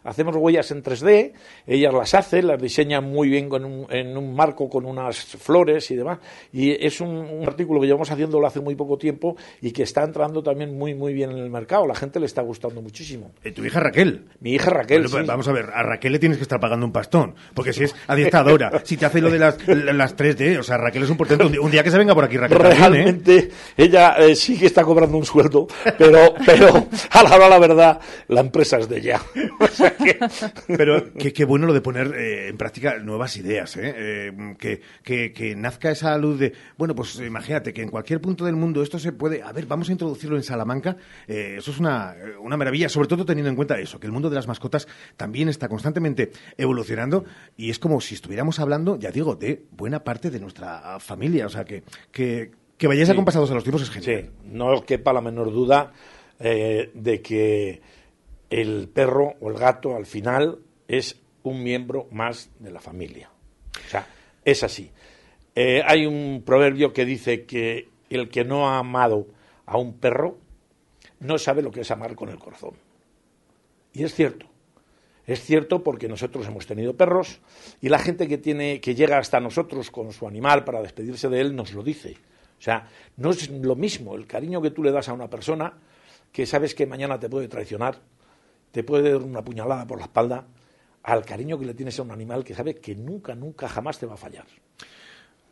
S71: hacemos huellas en 3D, ellas las hacen, las diseñan muy bien en un marco con unas flores y demás, y es un, artículo que llevamos haciéndolo hace muy poco tiempo y que está entrando también muy muy bien en el mercado, la gente le está gustando muchísimo.
S2: ¿Y tu hija Raquel?
S71: Mi hija Raquel,
S2: pues Vamos a ver, a Raquel le tienes que estar pagando un pastón, porque si es adiestradora, si te hace lo de las, las 3D, o sea, Raquel es un portento, un día, que se venga por aquí Raquel ¿eh?
S71: Realmente, ella eh, sí que está cobrando un sueldo, pero, pero a la hora la verdad, la empresa es de ella. [laughs] [laughs]
S2: Pero qué, bueno lo de poner eh, en práctica nuevas ideas, ¿eh? eh que, que, nazca esa luz de, bueno, pues imagínate que en cualquier punto del mundo esto se puede, a ver, vamos a introducirlo en Salamanca, eh, eso es una, una maravilla, sobre todo teniendo en cuenta eso, que el mundo de las mascotas también está constantemente evolucionando y es como si estuviéramos hablando, ya digo, de buena parte de nuestra familia, o sea, que, que, que vayáis acompasados a los tiempos es genial.
S71: Sí, no quepa la menor duda de que el perro o el gato al final es un miembro más de la familia. O sea, es así. Eh, hay un proverbio que dice que el que no ha amado a un perro no sabe lo que es amar con el corazón. Y es cierto. Es cierto porque nosotros hemos tenido perros y la gente que tiene que llega hasta nosotros con su animal para despedirse de él nos lo dice. O sea, no es lo mismo el cariño que tú le das a una persona que sabes que mañana te puede traicionar te puede dar una puñalada por la espalda al cariño que le tienes a un animal que sabe que nunca, nunca, jamás te va a fallar.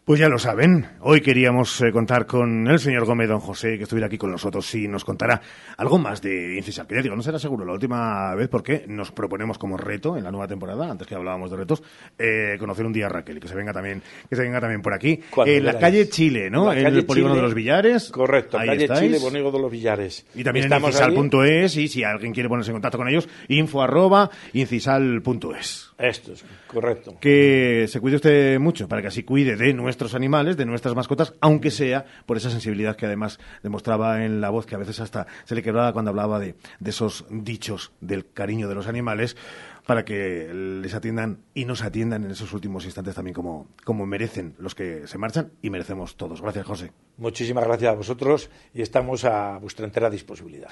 S2: Pues ya lo saben, hoy queríamos eh, contar con el señor Gómez Don José, que estuviera aquí con nosotros y nos contara algo más de Incisa. no será seguro la última vez porque nos proponemos como reto en la nueva temporada, antes que hablábamos de retos, eh, conocer un día a Raquel y que se venga también, que se venga también por aquí. En la calle Chile, ¿no? En el polígono de los Villares.
S71: Correcto, calle Chile, polígono de los Villares.
S2: Y también en incisal.es y si alguien quiere ponerse en contacto con ellos, info arroba incisal.es.
S71: Esto es correcto.
S2: Que se cuide usted mucho para que así cuide de nuestros animales, de nuestras mascotas, aunque sea por esa sensibilidad que además demostraba en la voz, que a veces hasta se le quebraba cuando hablaba de, esos dichos del cariño de los animales, para que les atiendan y nos atiendan en esos últimos instantes también como, como merecen los que se marchan y merecemos todos. Gracias, José.
S71: Muchísimas gracias a vosotros y estamos a vuestra entera disponibilidad.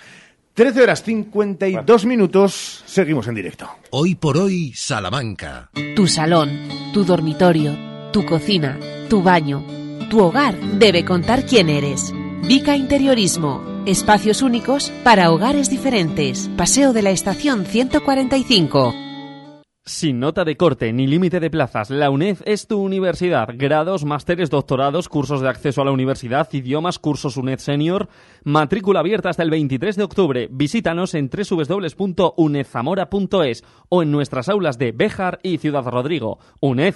S2: 13 horas 52 minutos, seguimos en directo.
S1: Hoy por hoy, Salamanca.
S27: Tu salón, tu dormitorio, tu cocina, tu baño, tu hogar debe contar quién eres. Vica Interiorismo, espacios únicos para hogares diferentes. Paseo de la Estación 145.
S26: Sin nota de corte ni límite de plazas, la UNED es tu universidad. Grados, másteres, doctorados, cursos de acceso a la universidad, idiomas, cursos UNED Senior. Matrícula abierta hasta el 23 de octubre. Visítanos en www.unedzamora.es o en nuestras aulas de Béjar y Ciudad Rodrigo. UNED,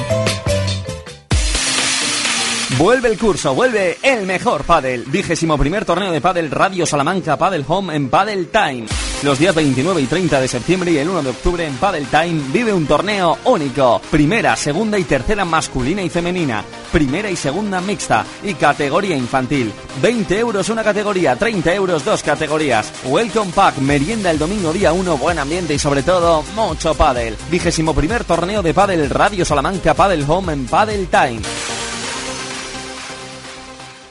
S26: Vuelve el curso, vuelve el mejor pádel. Vigésimo primer torneo de pádel Radio Salamanca Padel Home en Padel Time. Los días 29 y 30 de septiembre y el 1 de octubre en Padel Time vive un torneo único. Primera, segunda y tercera masculina y femenina. Primera y segunda mixta y categoría infantil. 20 euros una categoría, 30 euros dos categorías. Welcome Pack, merienda el domingo día 1, buen ambiente y sobre todo mucho pádel. Vigésimo primer torneo de pádel Radio Salamanca Padel Home en Padel Time.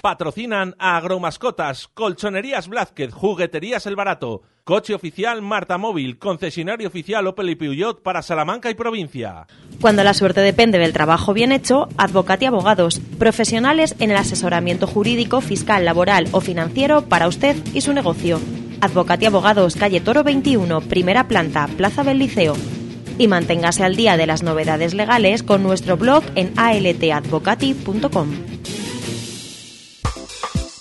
S73: Patrocinan a Agromascotas, Colchonerías Blázquez, Jugueterías El Barato, Coche Oficial Marta Móvil, Concesionario Oficial Opel y Peugeot para Salamanca y provincia.
S75: Cuando la suerte depende del trabajo bien hecho, Advocati Abogados, profesionales en el asesoramiento jurídico, fiscal, laboral o financiero para usted y su negocio. Advocati Abogados, calle Toro 21, primera planta, Plaza del Liceo. Y manténgase al día de las novedades legales con nuestro blog en altadvocati.com.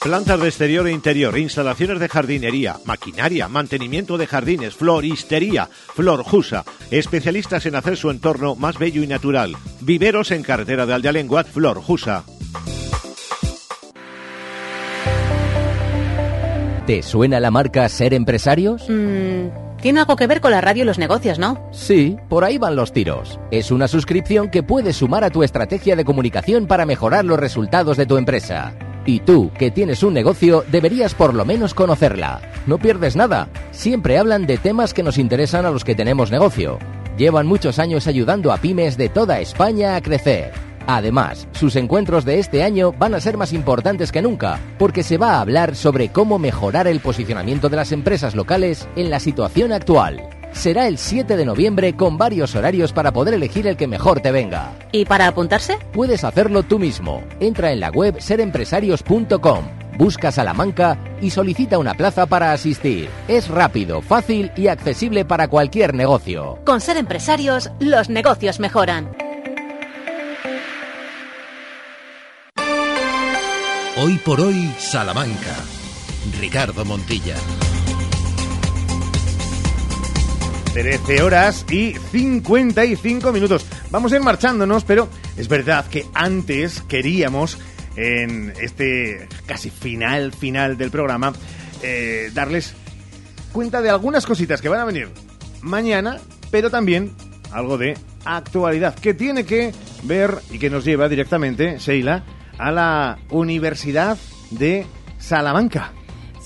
S76: Plantas de exterior e interior, instalaciones de jardinería, maquinaria, mantenimiento de jardines, floristería, Florjusa, especialistas en hacer su entorno más bello y natural. Viveros en carretera de Aldealenguat, Florjusa.
S32: ¿Te suena la marca Ser Empresarios?
S77: Mm, tiene algo que ver con la radio y los negocios, ¿no?
S32: Sí, por ahí van los tiros. Es una suscripción que puedes sumar a tu estrategia de comunicación para mejorar los resultados de tu empresa. Y tú, que tienes un negocio, deberías por lo menos conocerla. No pierdes nada. Siempre hablan de temas que nos interesan a los que tenemos negocio. Llevan muchos años ayudando a pymes de toda España a crecer. Además, sus encuentros de este año van a ser más importantes que nunca, porque se va a hablar sobre cómo mejorar el posicionamiento de las empresas locales en la situación actual. Será el 7 de noviembre con varios horarios para poder elegir el que mejor te venga.
S77: ¿Y para apuntarse?
S32: Puedes hacerlo tú mismo. Entra en la web serempresarios.com, busca Salamanca y solicita una plaza para asistir. Es rápido, fácil y accesible para cualquier negocio.
S77: Con ser empresarios, los negocios mejoran.
S1: Hoy por hoy, Salamanca. Ricardo Montilla.
S2: 13 horas y 55 minutos. Vamos a ir marchándonos, pero es verdad que antes queríamos, en este casi final, final del programa, eh, darles cuenta de algunas cositas que van a venir mañana, pero también algo de actualidad que tiene que ver y que nos lleva directamente, Sheila, a la Universidad de Salamanca.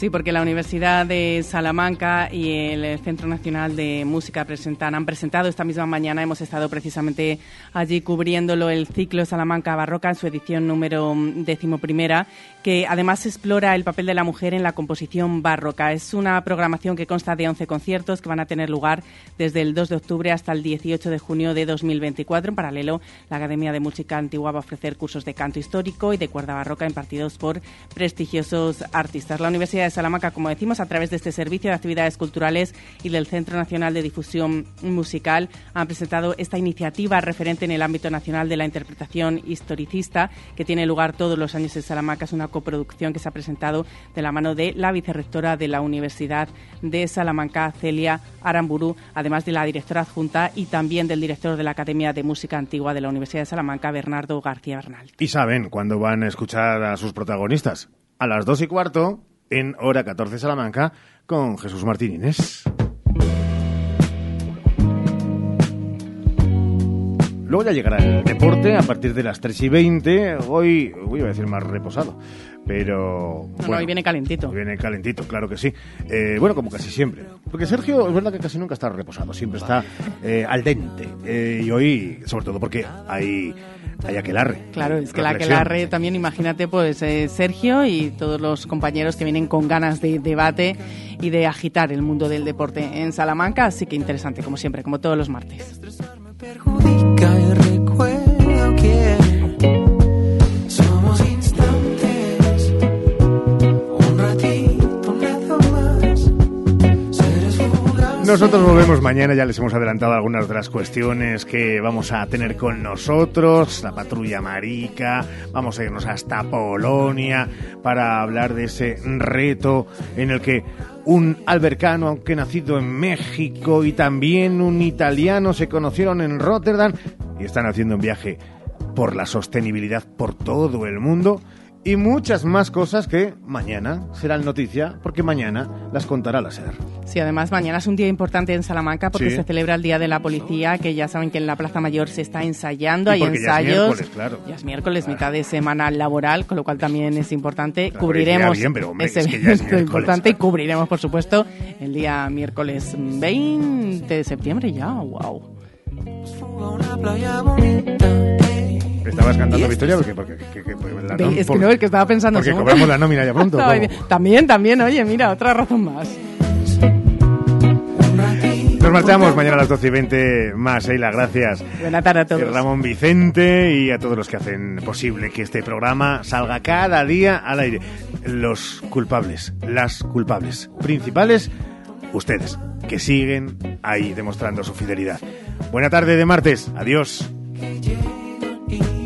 S3: Sí, porque la Universidad de Salamanca y el Centro Nacional de Música presentan, han presentado esta misma mañana, hemos estado precisamente allí cubriéndolo, el ciclo Salamanca Barroca en su edición número decimoprimera, que además explora el papel de la mujer en la composición barroca. Es una programación que consta de 11 conciertos que van a tener lugar desde el 2 de octubre hasta el 18 de junio de 2024. En paralelo, la Academia de Música Antigua va a ofrecer cursos de canto histórico y de cuerda barroca impartidos por prestigiosos artistas. La Universidad Salamanca, como decimos, a través de este servicio de actividades culturales y del Centro Nacional de Difusión Musical, han presentado esta iniciativa referente en el ámbito nacional de la interpretación historicista que tiene lugar todos los años en Salamanca. Es una coproducción que se ha presentado de la mano de la vicerrectora de la Universidad de Salamanca, Celia Aramburu, además de la directora adjunta y también del director de la Academia de Música Antigua de la Universidad de Salamanca, Bernardo García Bernal.
S2: Y saben cuándo van a escuchar a sus protagonistas. A las dos y cuarto, en Hora 14 Salamanca, con Jesús Martín Inés. Luego ya llegará el deporte a partir de las 3 y 20. Hoy, voy a decir más reposado, pero.
S3: No, no, hoy viene calentito.
S2: Hoy viene calentito, claro que sí. Eh, bueno, como casi siempre. Porque Sergio, es verdad que casi nunca está reposado, siempre está eh, al dente. Eh, y hoy, sobre todo porque hay. Hay aquelarre.
S3: Claro, es que la aquelarre también, imagínate, pues eh, Sergio y todos los compañeros que vienen con ganas de debate y de agitar el mundo del deporte en Salamanca, así que interesante, como siempre, como todos los martes.
S2: Nosotros volvemos mañana, ya les hemos adelantado algunas de las cuestiones que vamos a tener con nosotros, la patrulla marica, vamos a irnos hasta Polonia para hablar de ese reto en el que un albercano, aunque nacido en México, y también un italiano se conocieron en Rotterdam y están haciendo un viaje por la sostenibilidad por todo el mundo y muchas más cosas que mañana serán noticia porque mañana las contará la SER.
S3: Sí, además mañana es un día importante en Salamanca porque
S2: Sí.
S3: se celebra el Día de la Policía, que ya saben que en la Plaza Mayor se está ensayando,
S2: Y
S3: hay
S2: porque ya es
S3: ensayos.
S2: miércoles, claro.
S3: Ya es miércoles, mitad de semana laboral, con lo cual también es importante.
S2: Claro,
S3: cubriremos
S2: bien, pero, hombre,
S3: ese
S2: es que ya es
S3: importante y cubriremos, por supuesto, el día miércoles 20 de septiembre ya. ¡Wow!
S78: Una playa bonita.
S2: ¿Estabas cantando Victoria? Porque, porque, que- que- porque la nom-
S3: es que
S2: por-
S3: no, es que estaba pensando...
S2: porque
S3: seguro-
S2: cobramos la nómina ya [laughs] pronto.
S3: También, también, oye, mira, otra razón más.
S2: Nos marchamos mañana a las 12 y 20 más, Sheila, gracias.
S3: Buena tarde a
S2: Eh,
S3: todos.
S2: Ramón Vicente y a todos los que hacen posible que este programa salga cada día al aire. Los culpables, las culpables principales, ustedes, que siguen ahí demostrando su fidelidad. Buena tarde de martes, adiós.
S78: eat.